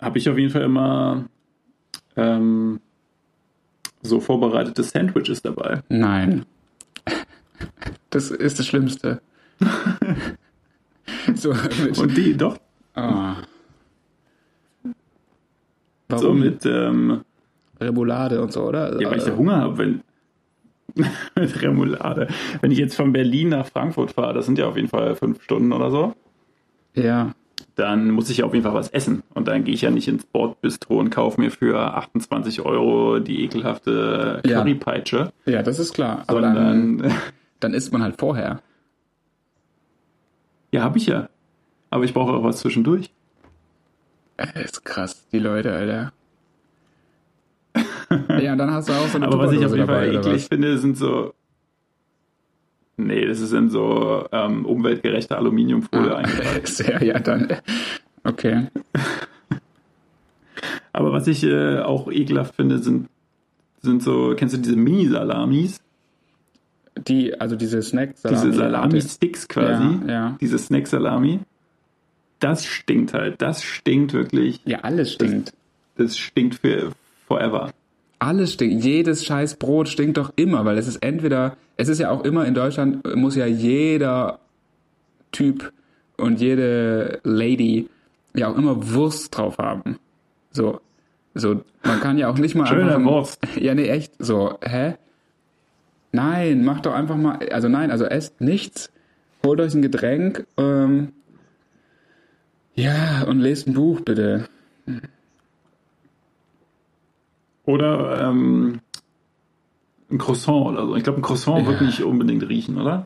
habe ich auf jeden Fall immer ähm, so vorbereitete Sandwiches dabei. Nein. Das ist das Schlimmste. so mit, Und die, doch, ah. so Warum? mit, ähm, Remoulade und so, oder? ja, weil ich Äh, ja Hunger habe, wenn mit Remoulade. Wenn ich jetzt von Berlin nach Frankfurt fahre, das sind ja auf jeden Fall fünf Stunden oder so, ja. dann muss ich ja auf jeden Fall was essen. Und dann gehe ich ja nicht ins Bordbistro und kaufe mir für 28 Euro die ekelhafte Ja. Currypeitsche, ja, das ist klar. Aber sondern dann isst man halt vorher. Ja, habe ich ja. Aber ich brauche auch was zwischendurch. Das ist krass, die Leute, Alter. ja, und dann hast du auch so eine Aber was ich auf jeden Fall eklig finde, sind so. Nee, das ist in so ähm, umweltgerechte Aluminiumfolie eingepackt. Sehr, ja, dann. Okay. Aber was ich äh, auch ekelhaft finde, sind, sind so, kennst du diese Mini-Salamis? Die, also diese Snacks. Diese Salami-Sticks quasi. Ja, ja. Diese Snack-Salami. Das stinkt halt. Das stinkt wirklich. Ja, alles stinkt. Das stinkt für forever. Alles stinkt. Jedes scheiß Brot stinkt doch immer, weil es ist entweder, es ist ja auch immer in Deutschland, muss ja jeder Typ und jede Lady ja auch immer Wurst drauf haben. So, so, man kann ja auch nicht mal Schöne einfach, Wurst. Ja, nee, echt, so, hä? Nein, macht doch einfach mal, also nein, also esst nichts, holt euch ein Getränk, ähm, ja, und lest ein Buch, bitte. Oder ähm, ein Croissant oder so. Ich glaube, ein Croissant wird nicht unbedingt riechen, oder?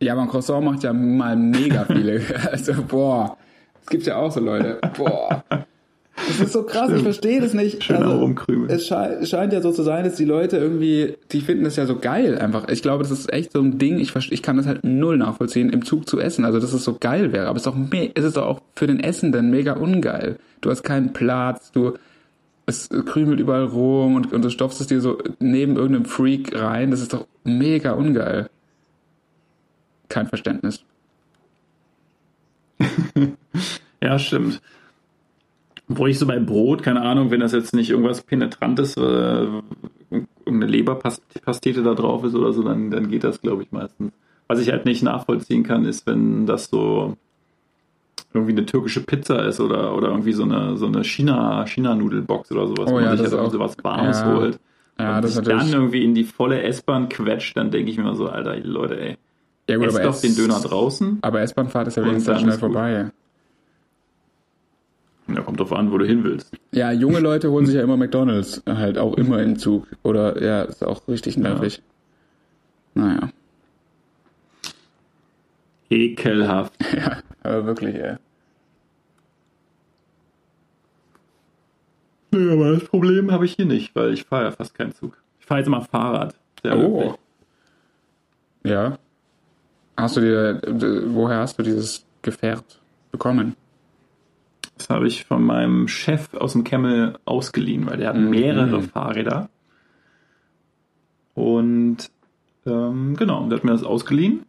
Ja, aber ein Croissant macht ja mal mega viele. Also, boah. Es gibt ja auch so Leute. Boah. Das ist so krass, ich verstehe das nicht. Schön also, herumkrümeln. es es scheint ja so zu sein, dass die Leute irgendwie, die finden das ja so geil einfach. Ich glaube, das ist echt so ein Ding, ich, ich kann das halt null nachvollziehen, im Zug zu essen. Also, dass es so geil wäre. Aber es ist doch, me es ist auch für den Essenden mega ungeil. Du hast keinen Platz, du, es krümelt überall rum und, und du stopfst es dir so neben irgendeinem Freak rein. Das ist doch mega ungeil. Kein Verständnis. Ja, stimmt. Obwohl ich so bei Brot, keine Ahnung, wenn das jetzt nicht irgendwas Penetrantes, äh, irgendeine Leberpastete da drauf ist oder so, dann, dann geht das, glaube ich, meistens. Was ich halt nicht nachvollziehen kann, ist, wenn das so irgendwie eine türkische Pizza ist oder, oder irgendwie so eine, so eine China, China-Nudelbox oder sowas, Oh wo ja, man sich halt auch- sowas Warmes ja. holt. Ja, und das sich natürlich. dann irgendwie in die volle S-Bahn quetscht, dann denke ich mir so, Alter, Leute, ey, ja, gut, esst aber doch S- den Döner draußen. Aber S-Bahn-Fahrt ist ja wenigstens schnell ist gut. Ja, kommt drauf an, wo du hin willst. Ja, junge Leute holen sich ja immer McDonalds, halt auch immer im Zug. Oder ja, ist auch richtig nervig. Naja. Ekelhaft. Ja, aber wirklich, ey. Nö, aber das Problem habe ich hier nicht, weil ich fahre ja fast keinen Zug. Ich fahre jetzt immer Fahrrad. Sehr Oh. glücklich. Ja. Hast du dir, woher hast du dieses Gefährt bekommen? Das habe ich von meinem Chef aus dem Kemmel ausgeliehen, weil der hat mehrere Fahrräder. Und ähm, genau, der hat mir das ausgeliehen.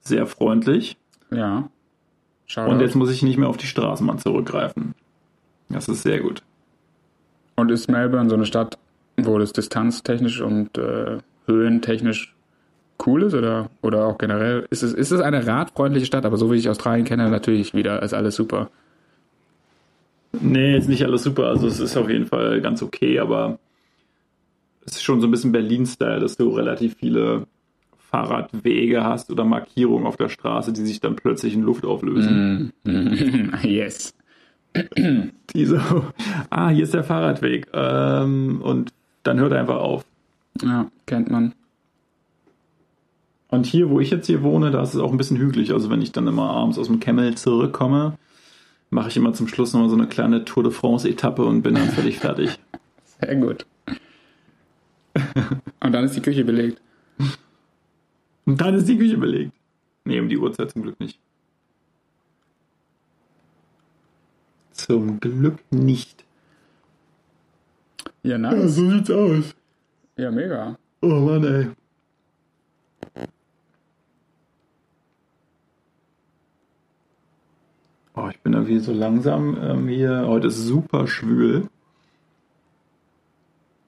Sehr freundlich. Ja. Schau. Und jetzt muss ich nicht mehr auf die Straßenbahn zurückgreifen. Das ist sehr gut. Und ist Melbourne so eine Stadt, wo das distanztechnisch und äh, höhentechnisch cool ist oder, oder auch generell? Ist es, ist es eine radfreundliche Stadt, aber so wie ich Australien kenne, natürlich wieder ist alles super. Nee, ist nicht alles super. Also es ist auf jeden Fall ganz okay, aber es ist schon so ein bisschen Berlin-Style, dass du relativ viele Fahrradwege hast oder Markierungen auf der Straße, die sich dann plötzlich in Luft auflösen. Mm. yes. Die so, ah, hier ist der Fahrradweg. Ähm, und dann hört er einfach auf. Ja, kennt man. Und hier, wo ich jetzt hier wohne, da ist es auch ein bisschen hügelig. Also wenn ich dann immer abends aus dem Kemmel zurückkomme, mache ich immer zum Schluss nochmal so eine kleine Tour de France-Etappe und bin dann völlig fertig. Sehr gut. Und dann ist die Küche belegt. Und dann ist die Küche belegt. Nee, um die Uhrzeit zum Glück nicht. Zum Glück nicht. Ja, nice. so sieht's aus. Ja, mega. Oh Mann, ey. Oh, ich bin irgendwie so langsam ähm, hier. Heute ist super schwül.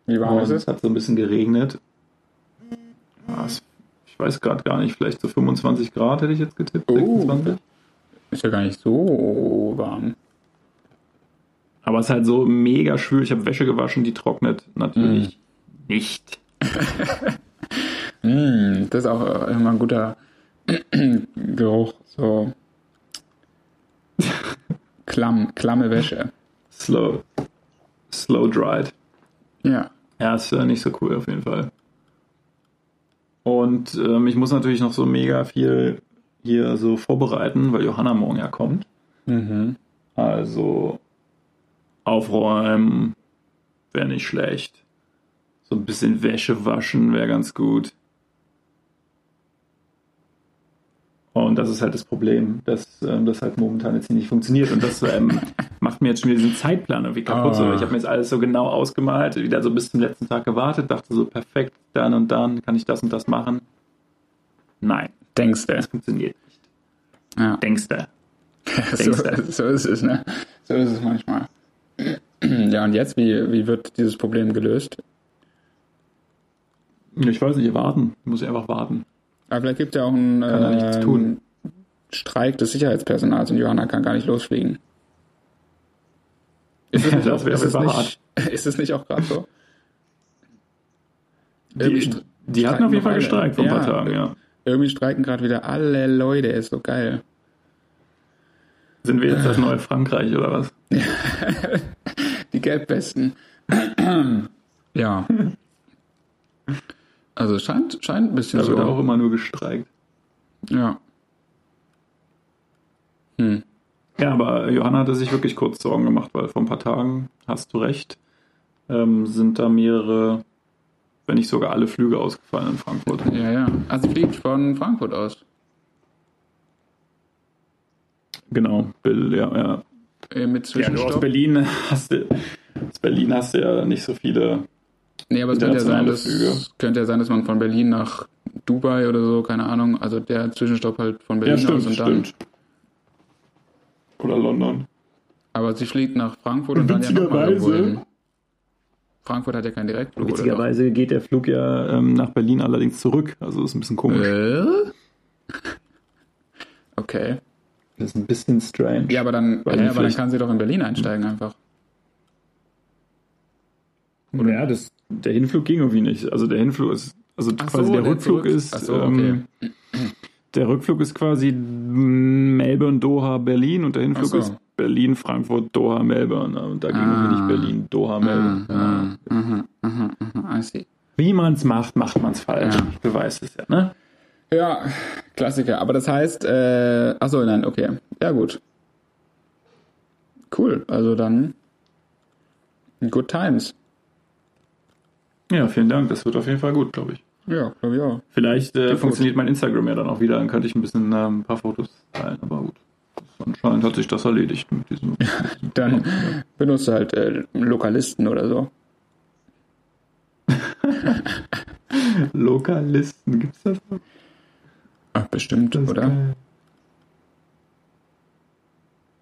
Wie warm ist es es? hat so ein bisschen geregnet. Ja, es- ich weiß gerade gar nicht, vielleicht so 25 Grad hätte ich jetzt getippt. Oh. 26. Ist ja gar nicht so warm. Aber es ist halt so mega schwül. Ich habe Wäsche gewaschen, die trocknet natürlich nicht. Mm, das ist auch immer ein guter Geruch. So. Klamm, klamme Wäsche. Slow, slow dried. Ja. Ja, ist äh, nicht so cool auf jeden Fall. Und ähm, ich muss natürlich noch so mega viel hier so vorbereiten, weil Johanna morgen ja kommt. Mhm. Also aufräumen wäre nicht schlecht. So ein bisschen Wäsche waschen wäre ganz gut. Und das ist halt das Problem, dass ähm, das halt momentan jetzt hier nicht funktioniert. Und das ähm, macht mir jetzt schon wieder diesen Zeitplan irgendwie kaputt. So, Ah. ich habe mir jetzt alles so genau ausgemalt, wieder so bis zum letzten Tag gewartet, dachte so, perfekt, dann und dann kann ich das und das machen. Nein, Denkst du? das funktioniert nicht. Ja. Denkst du? so, so ist es, ne? So ist es manchmal. Ja, und jetzt, wie, wie wird dieses Problem gelöst? Ich weiß nicht, warten. Muss ich einfach warten. Aber vielleicht gibt es ja auch einen tun. Streik des Sicherheitspersonals und Johanna kann gar nicht losfliegen. Ist es nicht, Das auch, ist es nicht, ist es nicht auch gerade so? Die, die hatten auf jeden Fall gestreikt vor ein paar Ja. Tagen, ja. Irgendwie streiken gerade wieder alle Leute, ist so geil. Sind wir jetzt das neue Frankreich oder was? Die Gelbwesten. ja. Also es scheint, scheint ein bisschen Da so. wird auch immer nur gestreikt. Ja. Hm. Ja, aber Johanna hatte sich wirklich kurz Sorgen gemacht, weil vor ein paar Tagen, hast du recht, ähm, sind da mehrere, wenn nicht sogar alle Flüge ausgefallen in Frankfurt. Ja, ja. Also sie fliegt von Frankfurt aus. Genau, Bill, ja, ja. Äh, mit Ja, du aus Zwischenstopp. Berlin hast du, aus Berlin hast du ja nicht so viele. Nee, aber es könnte ja sein, dass, Flüge. könnte ja sein, dass man von Berlin nach Dubai oder so, keine Ahnung, also der Zwischenstopp halt von Berlin aus und dann. Oder London. Aber sie fliegt nach Frankfurt und dann ja nochmal irgendwo hin. Frankfurt hat ja keinen Direktflug, oder? Witzigerweise geht der Flug ja ähm, nach Berlin allerdings zurück. Also ist ein bisschen komisch. Äh? Okay. Das ist ein bisschen strange. Ja, aber dann, die aber dann kann sie doch in Berlin einsteigen einfach. Oder ja, das, der Hinflug ging irgendwie nicht. Also der Hinflug ist, also Ach quasi so, der der Rückflug zurück- ist, so, okay. ähm, der Rückflug ist quasi Melbourne, Doha, Berlin und der Hinflug so. ist Berlin, Frankfurt, Doha, Melbourne. Und da ging Ah. irgendwie nicht Berlin, Doha, Melbourne. Mhm, mhm, mhm, mhm, I see. Wie man es macht, macht man es falsch. Ja. Ich beweise es ja, ne? Ja, Klassiker. Aber das heißt, äh, achso, nein, okay. Ja, gut. Cool. Also dann good times. Ja, vielen Dank. Das wird auf jeden Fall gut, glaube ich. Ja, glaube ich auch. Vielleicht äh, funktioniert mein Instagram ja dann auch wieder. Dann könnte ich ein bisschen ähm, ein paar Fotos teilen. Aber gut. Anscheinend hat sich das erledigt mit diesem. Dann benutze halt äh, Lokalisten oder so. Lokalisten, gibt's das noch? Ach, bestimmt, Das oder? geil.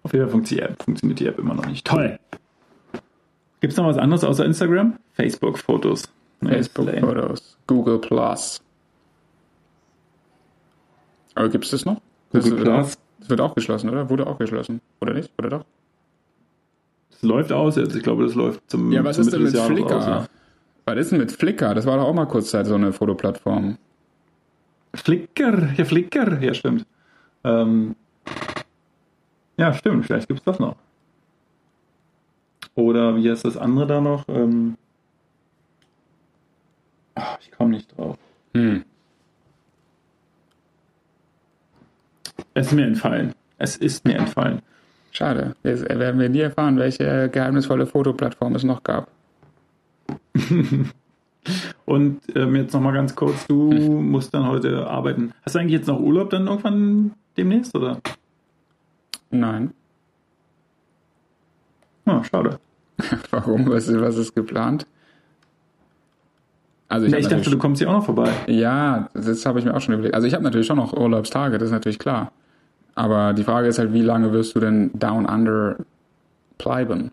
Auf jeden Fall funktioniert funktioniert die App immer noch nicht. Toll. Gibt es noch was anderes außer Instagram? Facebook-Fotos. Facebook-Fotos, Google Plus. Aber gibt es das noch? Das Google wird, Plus. Auch, das wird auch geschlossen, oder? Wurde auch geschlossen. Oder nicht? Oder doch? Es läuft aus jetzt. Ich glaube, das läuft zum Ja, was zum ist denn mit Flickr? aus, ja. Was ist denn mit Flickr? Das war doch auch mal kurz Zeit so eine Fotoplattform. Flickr, ja, Flickr, ja, stimmt. Ähm, ja, stimmt, vielleicht gibt es das noch. Oder wie heißt das andere da noch? Ähm, ach, ich komme nicht drauf. Hm. Es ist mir entfallen. Es ist mir entfallen. Schade. Jetzt werden wir nie erfahren, welche geheimnisvolle Fotoplattform es noch gab. Und ähm, jetzt nochmal ganz kurz, du Hm. musst dann heute arbeiten. Hast du eigentlich jetzt noch Urlaub dann irgendwann demnächst, oder? Nein. Ah, schade. Warum? Was, ist- was ist geplant? Also Ich, hab ich dachte, du kommst hier auch noch vorbei. Ja, das habe ich mir auch schon überlegt. Also ich habe natürlich schon noch Urlaubstage, das ist natürlich klar. Aber die Frage ist halt, wie lange wirst du denn down under bleiben?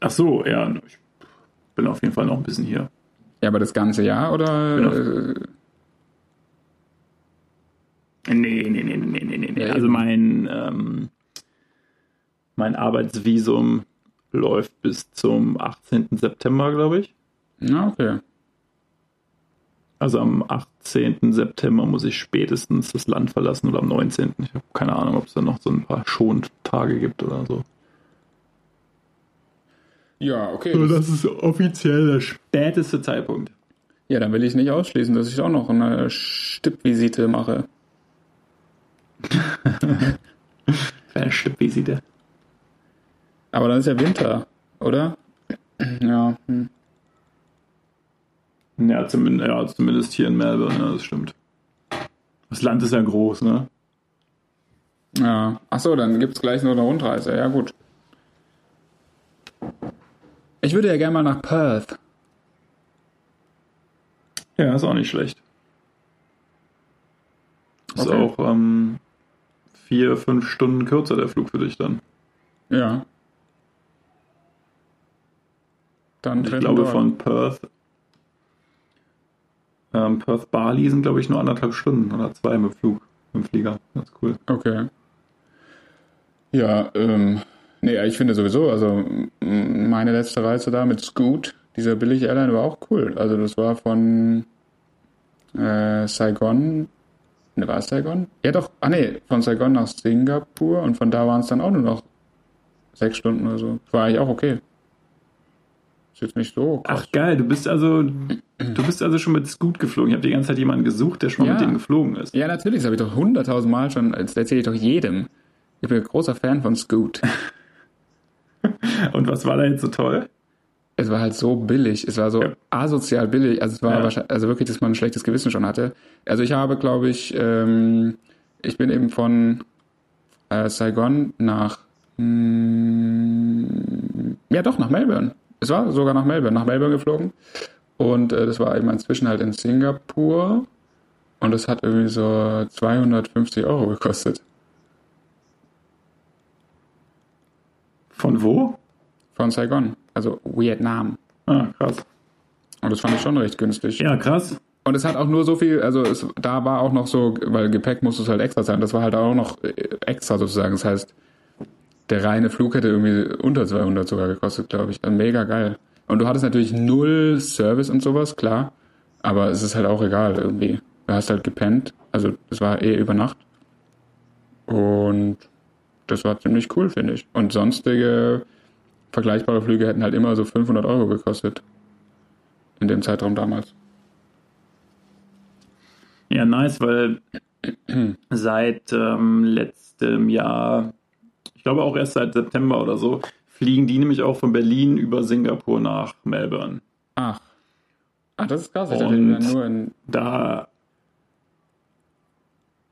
Ach so, ja, ich bin auf jeden Fall noch ein bisschen hier. Ja, aber das ganze Jahr oder? Genau. äh, Nee, nee, nee, nee, nee, nee, nee. Ja, Also mein, ähm, mein Arbeitsvisum läuft bis zum 18. September, glaube ich. Na, okay. Also am 18. September muss ich spätestens das Land verlassen oder am 19. Ich habe keine Ahnung, ob es da noch so ein paar Schontage gibt oder so. Ja, okay. So, das ist offiziell der späteste Zeitpunkt. Ja, dann will ich nicht ausschließen, dass ich auch noch eine Stippvisite mache. Kleine Stippvisite. Aber dann ist ja Winter, oder? Ja. Hm. Ja, zumindest, ja, zumindest hier in Melbourne, ja, das stimmt. Das Land ist ja groß, ne? Ja. Achso, dann gibt's gleich nur eine Rundreise. Ja, gut. Ich würde ja gerne mal nach Perth. Ja, ist auch nicht schlecht. Ist Okay. auch ähm, vier, fünf Stunden kürzer der Flug für dich dann. Ja. Dann Ich glaube von Perth. Ähm, Perth Bali sind, glaube ich, nur anderthalb Stunden oder zwei mit Flug, dem Flieger. Das ist cool. Okay. Ja, ähm, nee, ich finde sowieso, also meine letzte Reise da mit Scoot, dieser billige Airline, war auch cool. Also das war von äh, Saigon, ne, war es Saigon? Ja doch, ah nee, von Saigon nach Singapur und von da waren es dann auch nur noch sechs Stunden oder so. War eigentlich auch okay. Ist jetzt nicht so krass. Ach geil, du bist also du bist also schon mit Scoot geflogen. Ich habe die ganze Zeit jemanden gesucht, der schon mal Ja. mit dem geflogen ist. Ja, natürlich, das habe ich doch hunderttausend Mal schon, das erzähle ich doch jedem. Ich bin ein großer Fan von Scoot. Und was war da jetzt so toll? Es war halt so billig. Es war so Ja. asozial billig. Also es war Ja. wahrscheinlich, also wirklich, dass man ein schlechtes Gewissen schon hatte. Also ich habe, glaube ich, ähm, ich bin eben von äh, Saigon nach, mm, ja doch, nach Melbourne. Es war sogar nach Melbourne, nach Melbourne geflogen. Und äh, das war eben inzwischen halt in Singapur. Und das hat irgendwie so 250 Euro gekostet. Von wo? Von Saigon, also Vietnam. Ah, krass. Und das fand ich schon recht günstig. Ja, krass. Und es hat auch nur so viel, also es, da war auch noch so, weil Gepäck musste es halt extra sein, das war halt auch noch äh, extra sozusagen. Das heißt, der reine Flug hätte irgendwie unter 200 sogar gekostet, glaube ich. Mega geil. Und du hattest natürlich null Service und sowas, klar. Aber es ist halt auch egal irgendwie. Du hast halt gepennt. Also es war eh über Nacht. Und das war ziemlich cool, finde ich. Und sonstige vergleichbare Flüge hätten halt immer so 500 Euro gekostet. In dem Zeitraum damals. Ja, nice, weil seit ähm, letztem Jahr, ich glaube auch erst seit September oder so, fliegen die nämlich auch von Berlin über Singapur nach Melbourne. Ach. Ach, das ist krass. Ich Und- nur in. Da.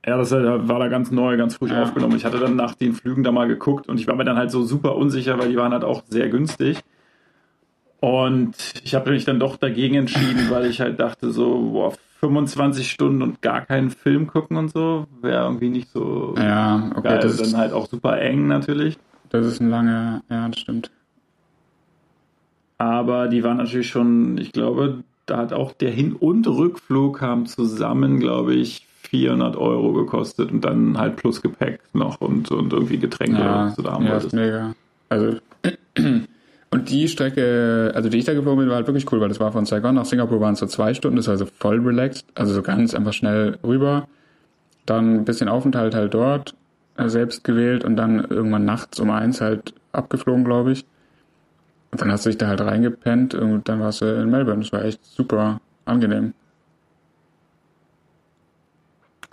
Ja, das war da ganz neu, ganz frisch Ja. aufgenommen. Ich hatte dann nach den Flügen da mal geguckt und ich war mir dann halt so super unsicher, weil die waren halt auch sehr günstig. Und ich habe mich dann doch dagegen entschieden, weil ich halt dachte, so, boah, 25 Stunden und gar keinen Film gucken und so, wäre irgendwie nicht so Ja, okay, geil. das dann ist, halt auch super eng natürlich. das ist ein langer. Ja, das stimmt. Aber die waren natürlich schon, ich glaube, da hat auch der Hin- und Rückflug haben zusammen, glaube ich, 400 Euro gekostet und dann halt plus Gepäck noch und, und irgendwie Getränke, Ja, du da haben ja, ist mega. Also, und die Strecke, also die ich da geflogen bin, war halt wirklich cool, weil das war von Saigon nach Singapur waren es so zwei Stunden, das war also voll relaxed, also so ganz einfach schnell rüber. Dann ein bisschen Aufenthalt halt dort, äh, selbst gewählt und dann irgendwann nachts um eins halt abgeflogen, glaube ich. Und dann hast du dich da halt reingepennt und dann warst du in Melbourne. Das war echt super angenehm.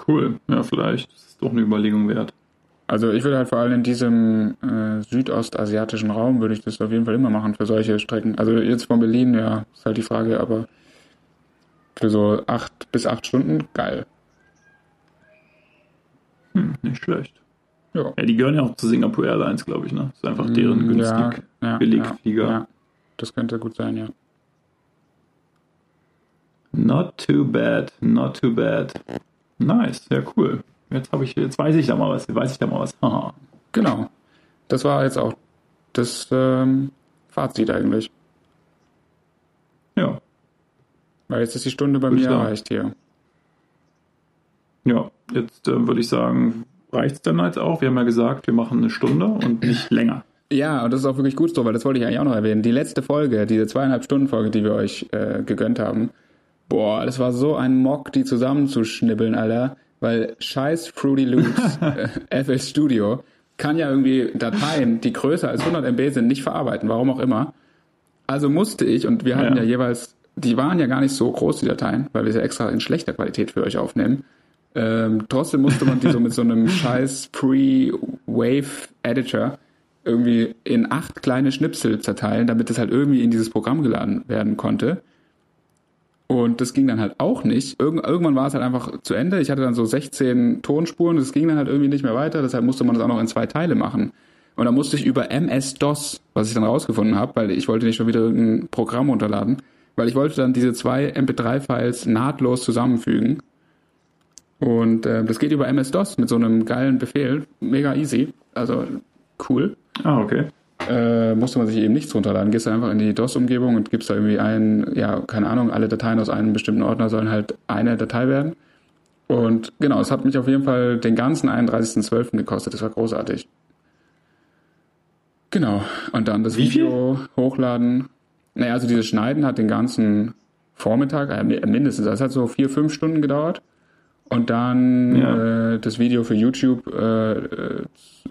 Cool, ja, vielleicht ist es doch eine Überlegung wert. Also ich würde halt vor allem in diesem äh, südostasiatischen Raum würde ich das auf jeden Fall immer machen für solche Strecken. Also jetzt von Berlin, ja, ist halt die Frage, aber für so acht bis acht Stunden, geil. Hm, nicht schlecht. Ja. Ja, die gehören ja auch zu Singapore Airlines, glaube ich, ne? Das ist einfach deren günstig ja, ja, Billigflieger. Ja, ja, das könnte gut sein, ja. Not too bad, not too bad. Nice, ja cool. Jetzt habe ich, jetzt weiß ich da mal was, weiß ich da mal was. Haha. Genau. Das war jetzt auch das ähm, Fazit eigentlich. Ja, Weil jetzt ist die Stunde bei Würde mir erreicht hier. ja. Jetzt äh, würde ich sagen, reicht's dann jetzt auch. Wir haben ja gesagt, wir machen eine Stunde und nicht länger. Ja, und das ist auch wirklich gut so, weil das wollte ich eigentlich auch noch erwähnen. Die letzte Folge, diese zweieinhalb Stunden Folge, die wir euch äh, gegönnt haben, boah, das war so ein Mock, die zusammenzuschnibbeln, Alter. Weil scheiß Fruity Loops äh, FL Studio kann ja irgendwie Dateien, die größer als 100 MB sind, nicht verarbeiten, warum auch immer. Also musste ich, und wir hatten ja, Ja. jeweils, die waren ja gar nicht so groß, die Dateien, weil wir sie extra in schlechter Qualität für euch aufnehmen. Ähm, trotzdem musste man die so mit so einem scheiß Pre-Wave-Editor irgendwie in acht kleine Schnipsel zerteilen, damit es halt irgendwie in dieses Programm geladen werden konnte. Und das ging dann halt auch nicht. Irgend, irgendwann war es halt einfach zu Ende. Ich hatte dann so 16 Tonspuren, das ging dann halt irgendwie nicht mehr weiter, deshalb musste man das auch noch in zwei Teile machen. Und dann musste ich über MS-DOS, was ich dann rausgefunden habe, weil ich wollte nicht schon wieder irgendein Programm runterladen, weil ich wollte dann diese zwei MP3-Files nahtlos zusammenfügen. Und äh, das geht über MS-DOS mit so einem geilen Befehl. Mega easy. Also cool Ah, okay. Äh, musste man sich eben nichts runterladen. Gehst du einfach in die DOS-Umgebung und gibst da irgendwie ein, ja, keine Ahnung, alle Dateien aus einem bestimmten Ordner sollen halt eine Datei werden. Und genau, es hat mich auf jeden Fall den ganzen 31.12. gekostet. Das war großartig. Genau. Und dann das Wie viel? Video hochladen. Naja, also dieses Schneiden hat den ganzen Vormittag, äh, mindestens, das hat so vier, fünf Stunden gedauert. Und dann Ja. äh, das Video für YouTube äh, äh,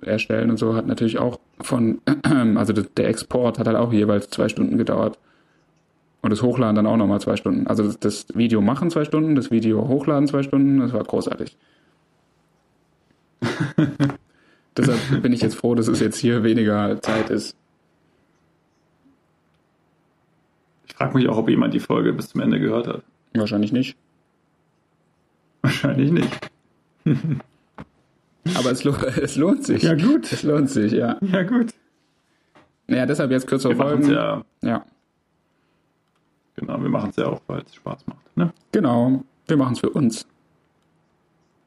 erstellen und so hat natürlich auch von, also der Export hat halt auch jeweils zwei Stunden gedauert. Und das Hochladen dann auch nochmal zwei Stunden. Also das Video machen zwei Stunden, das Video hochladen zwei Stunden, das war großartig. Deshalb bin ich jetzt froh, dass es jetzt hier weniger Zeit ist. Ich frage mich auch, ob jemand die Folge bis zum Ende gehört hat. Wahrscheinlich nicht. Wahrscheinlich nicht. Aber es, lo es lohnt sich. Ja, gut. Es lohnt sich, ja. Ja, gut. Naja, deshalb jetzt kürzere Wir machen es Folgen. ja, ja, genau, wir machen es ja auch, weil es Spaß macht. Ne? genau. Wir machen es für uns.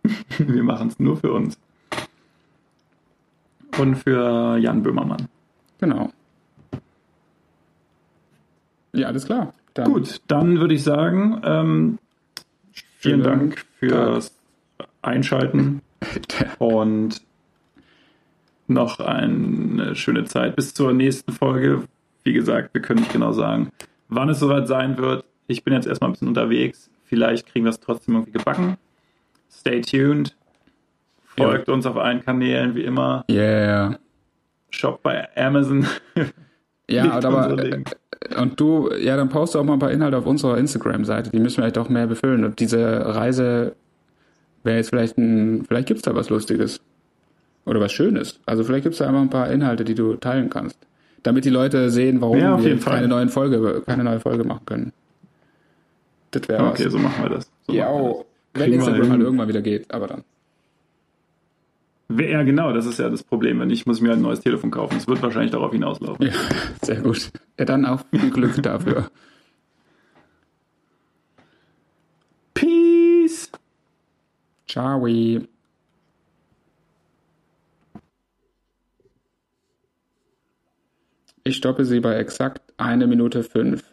Wir machen es nur für uns. Und für Jan Böhmermann. Genau. Ja, alles klar. Dann Gut, dann würde ich sagen, ähm, vielen. Dank fürs Einschalten und noch eine schöne Zeit bis zur nächsten Folge. Wie gesagt, wir können nicht genau sagen, wann es soweit sein wird. Ich bin jetzt erstmal ein bisschen unterwegs. Vielleicht kriegen wir es trotzdem irgendwie gebacken. Stay tuned. Folgt uns auf allen Kanälen, wie immer. Yeah. Shop bei Amazon. Ja, aber und du, ja, dann poste auch mal ein paar Inhalte auf unserer Instagram-Seite. Die müssen wir vielleicht auch mehr befüllen. Und diese Reise wäre jetzt vielleicht ein, vielleicht gibt's da was Lustiges. Oder was Schönes. Also vielleicht gibt's da einfach ein paar Inhalte, die du teilen kannst. Damit die Leute sehen, warum Ja, wir keine neuen Folge, keine neue Folge machen können. Das wäre Okay, was. so machen wir das. So Ja, wir oh, wenn Instagram halt irgendwann wieder geht, aber dann. Ja, genau, das ist ja das Problem. Wenn nicht, muss ich mir halt ein neues Telefon kaufen. Es wird wahrscheinlich darauf hinauslaufen. Ja, sehr gut. Ja, dann auch viel Glück dafür. Ciao. Ich stoppe sie bei exakt eine Minute fünf.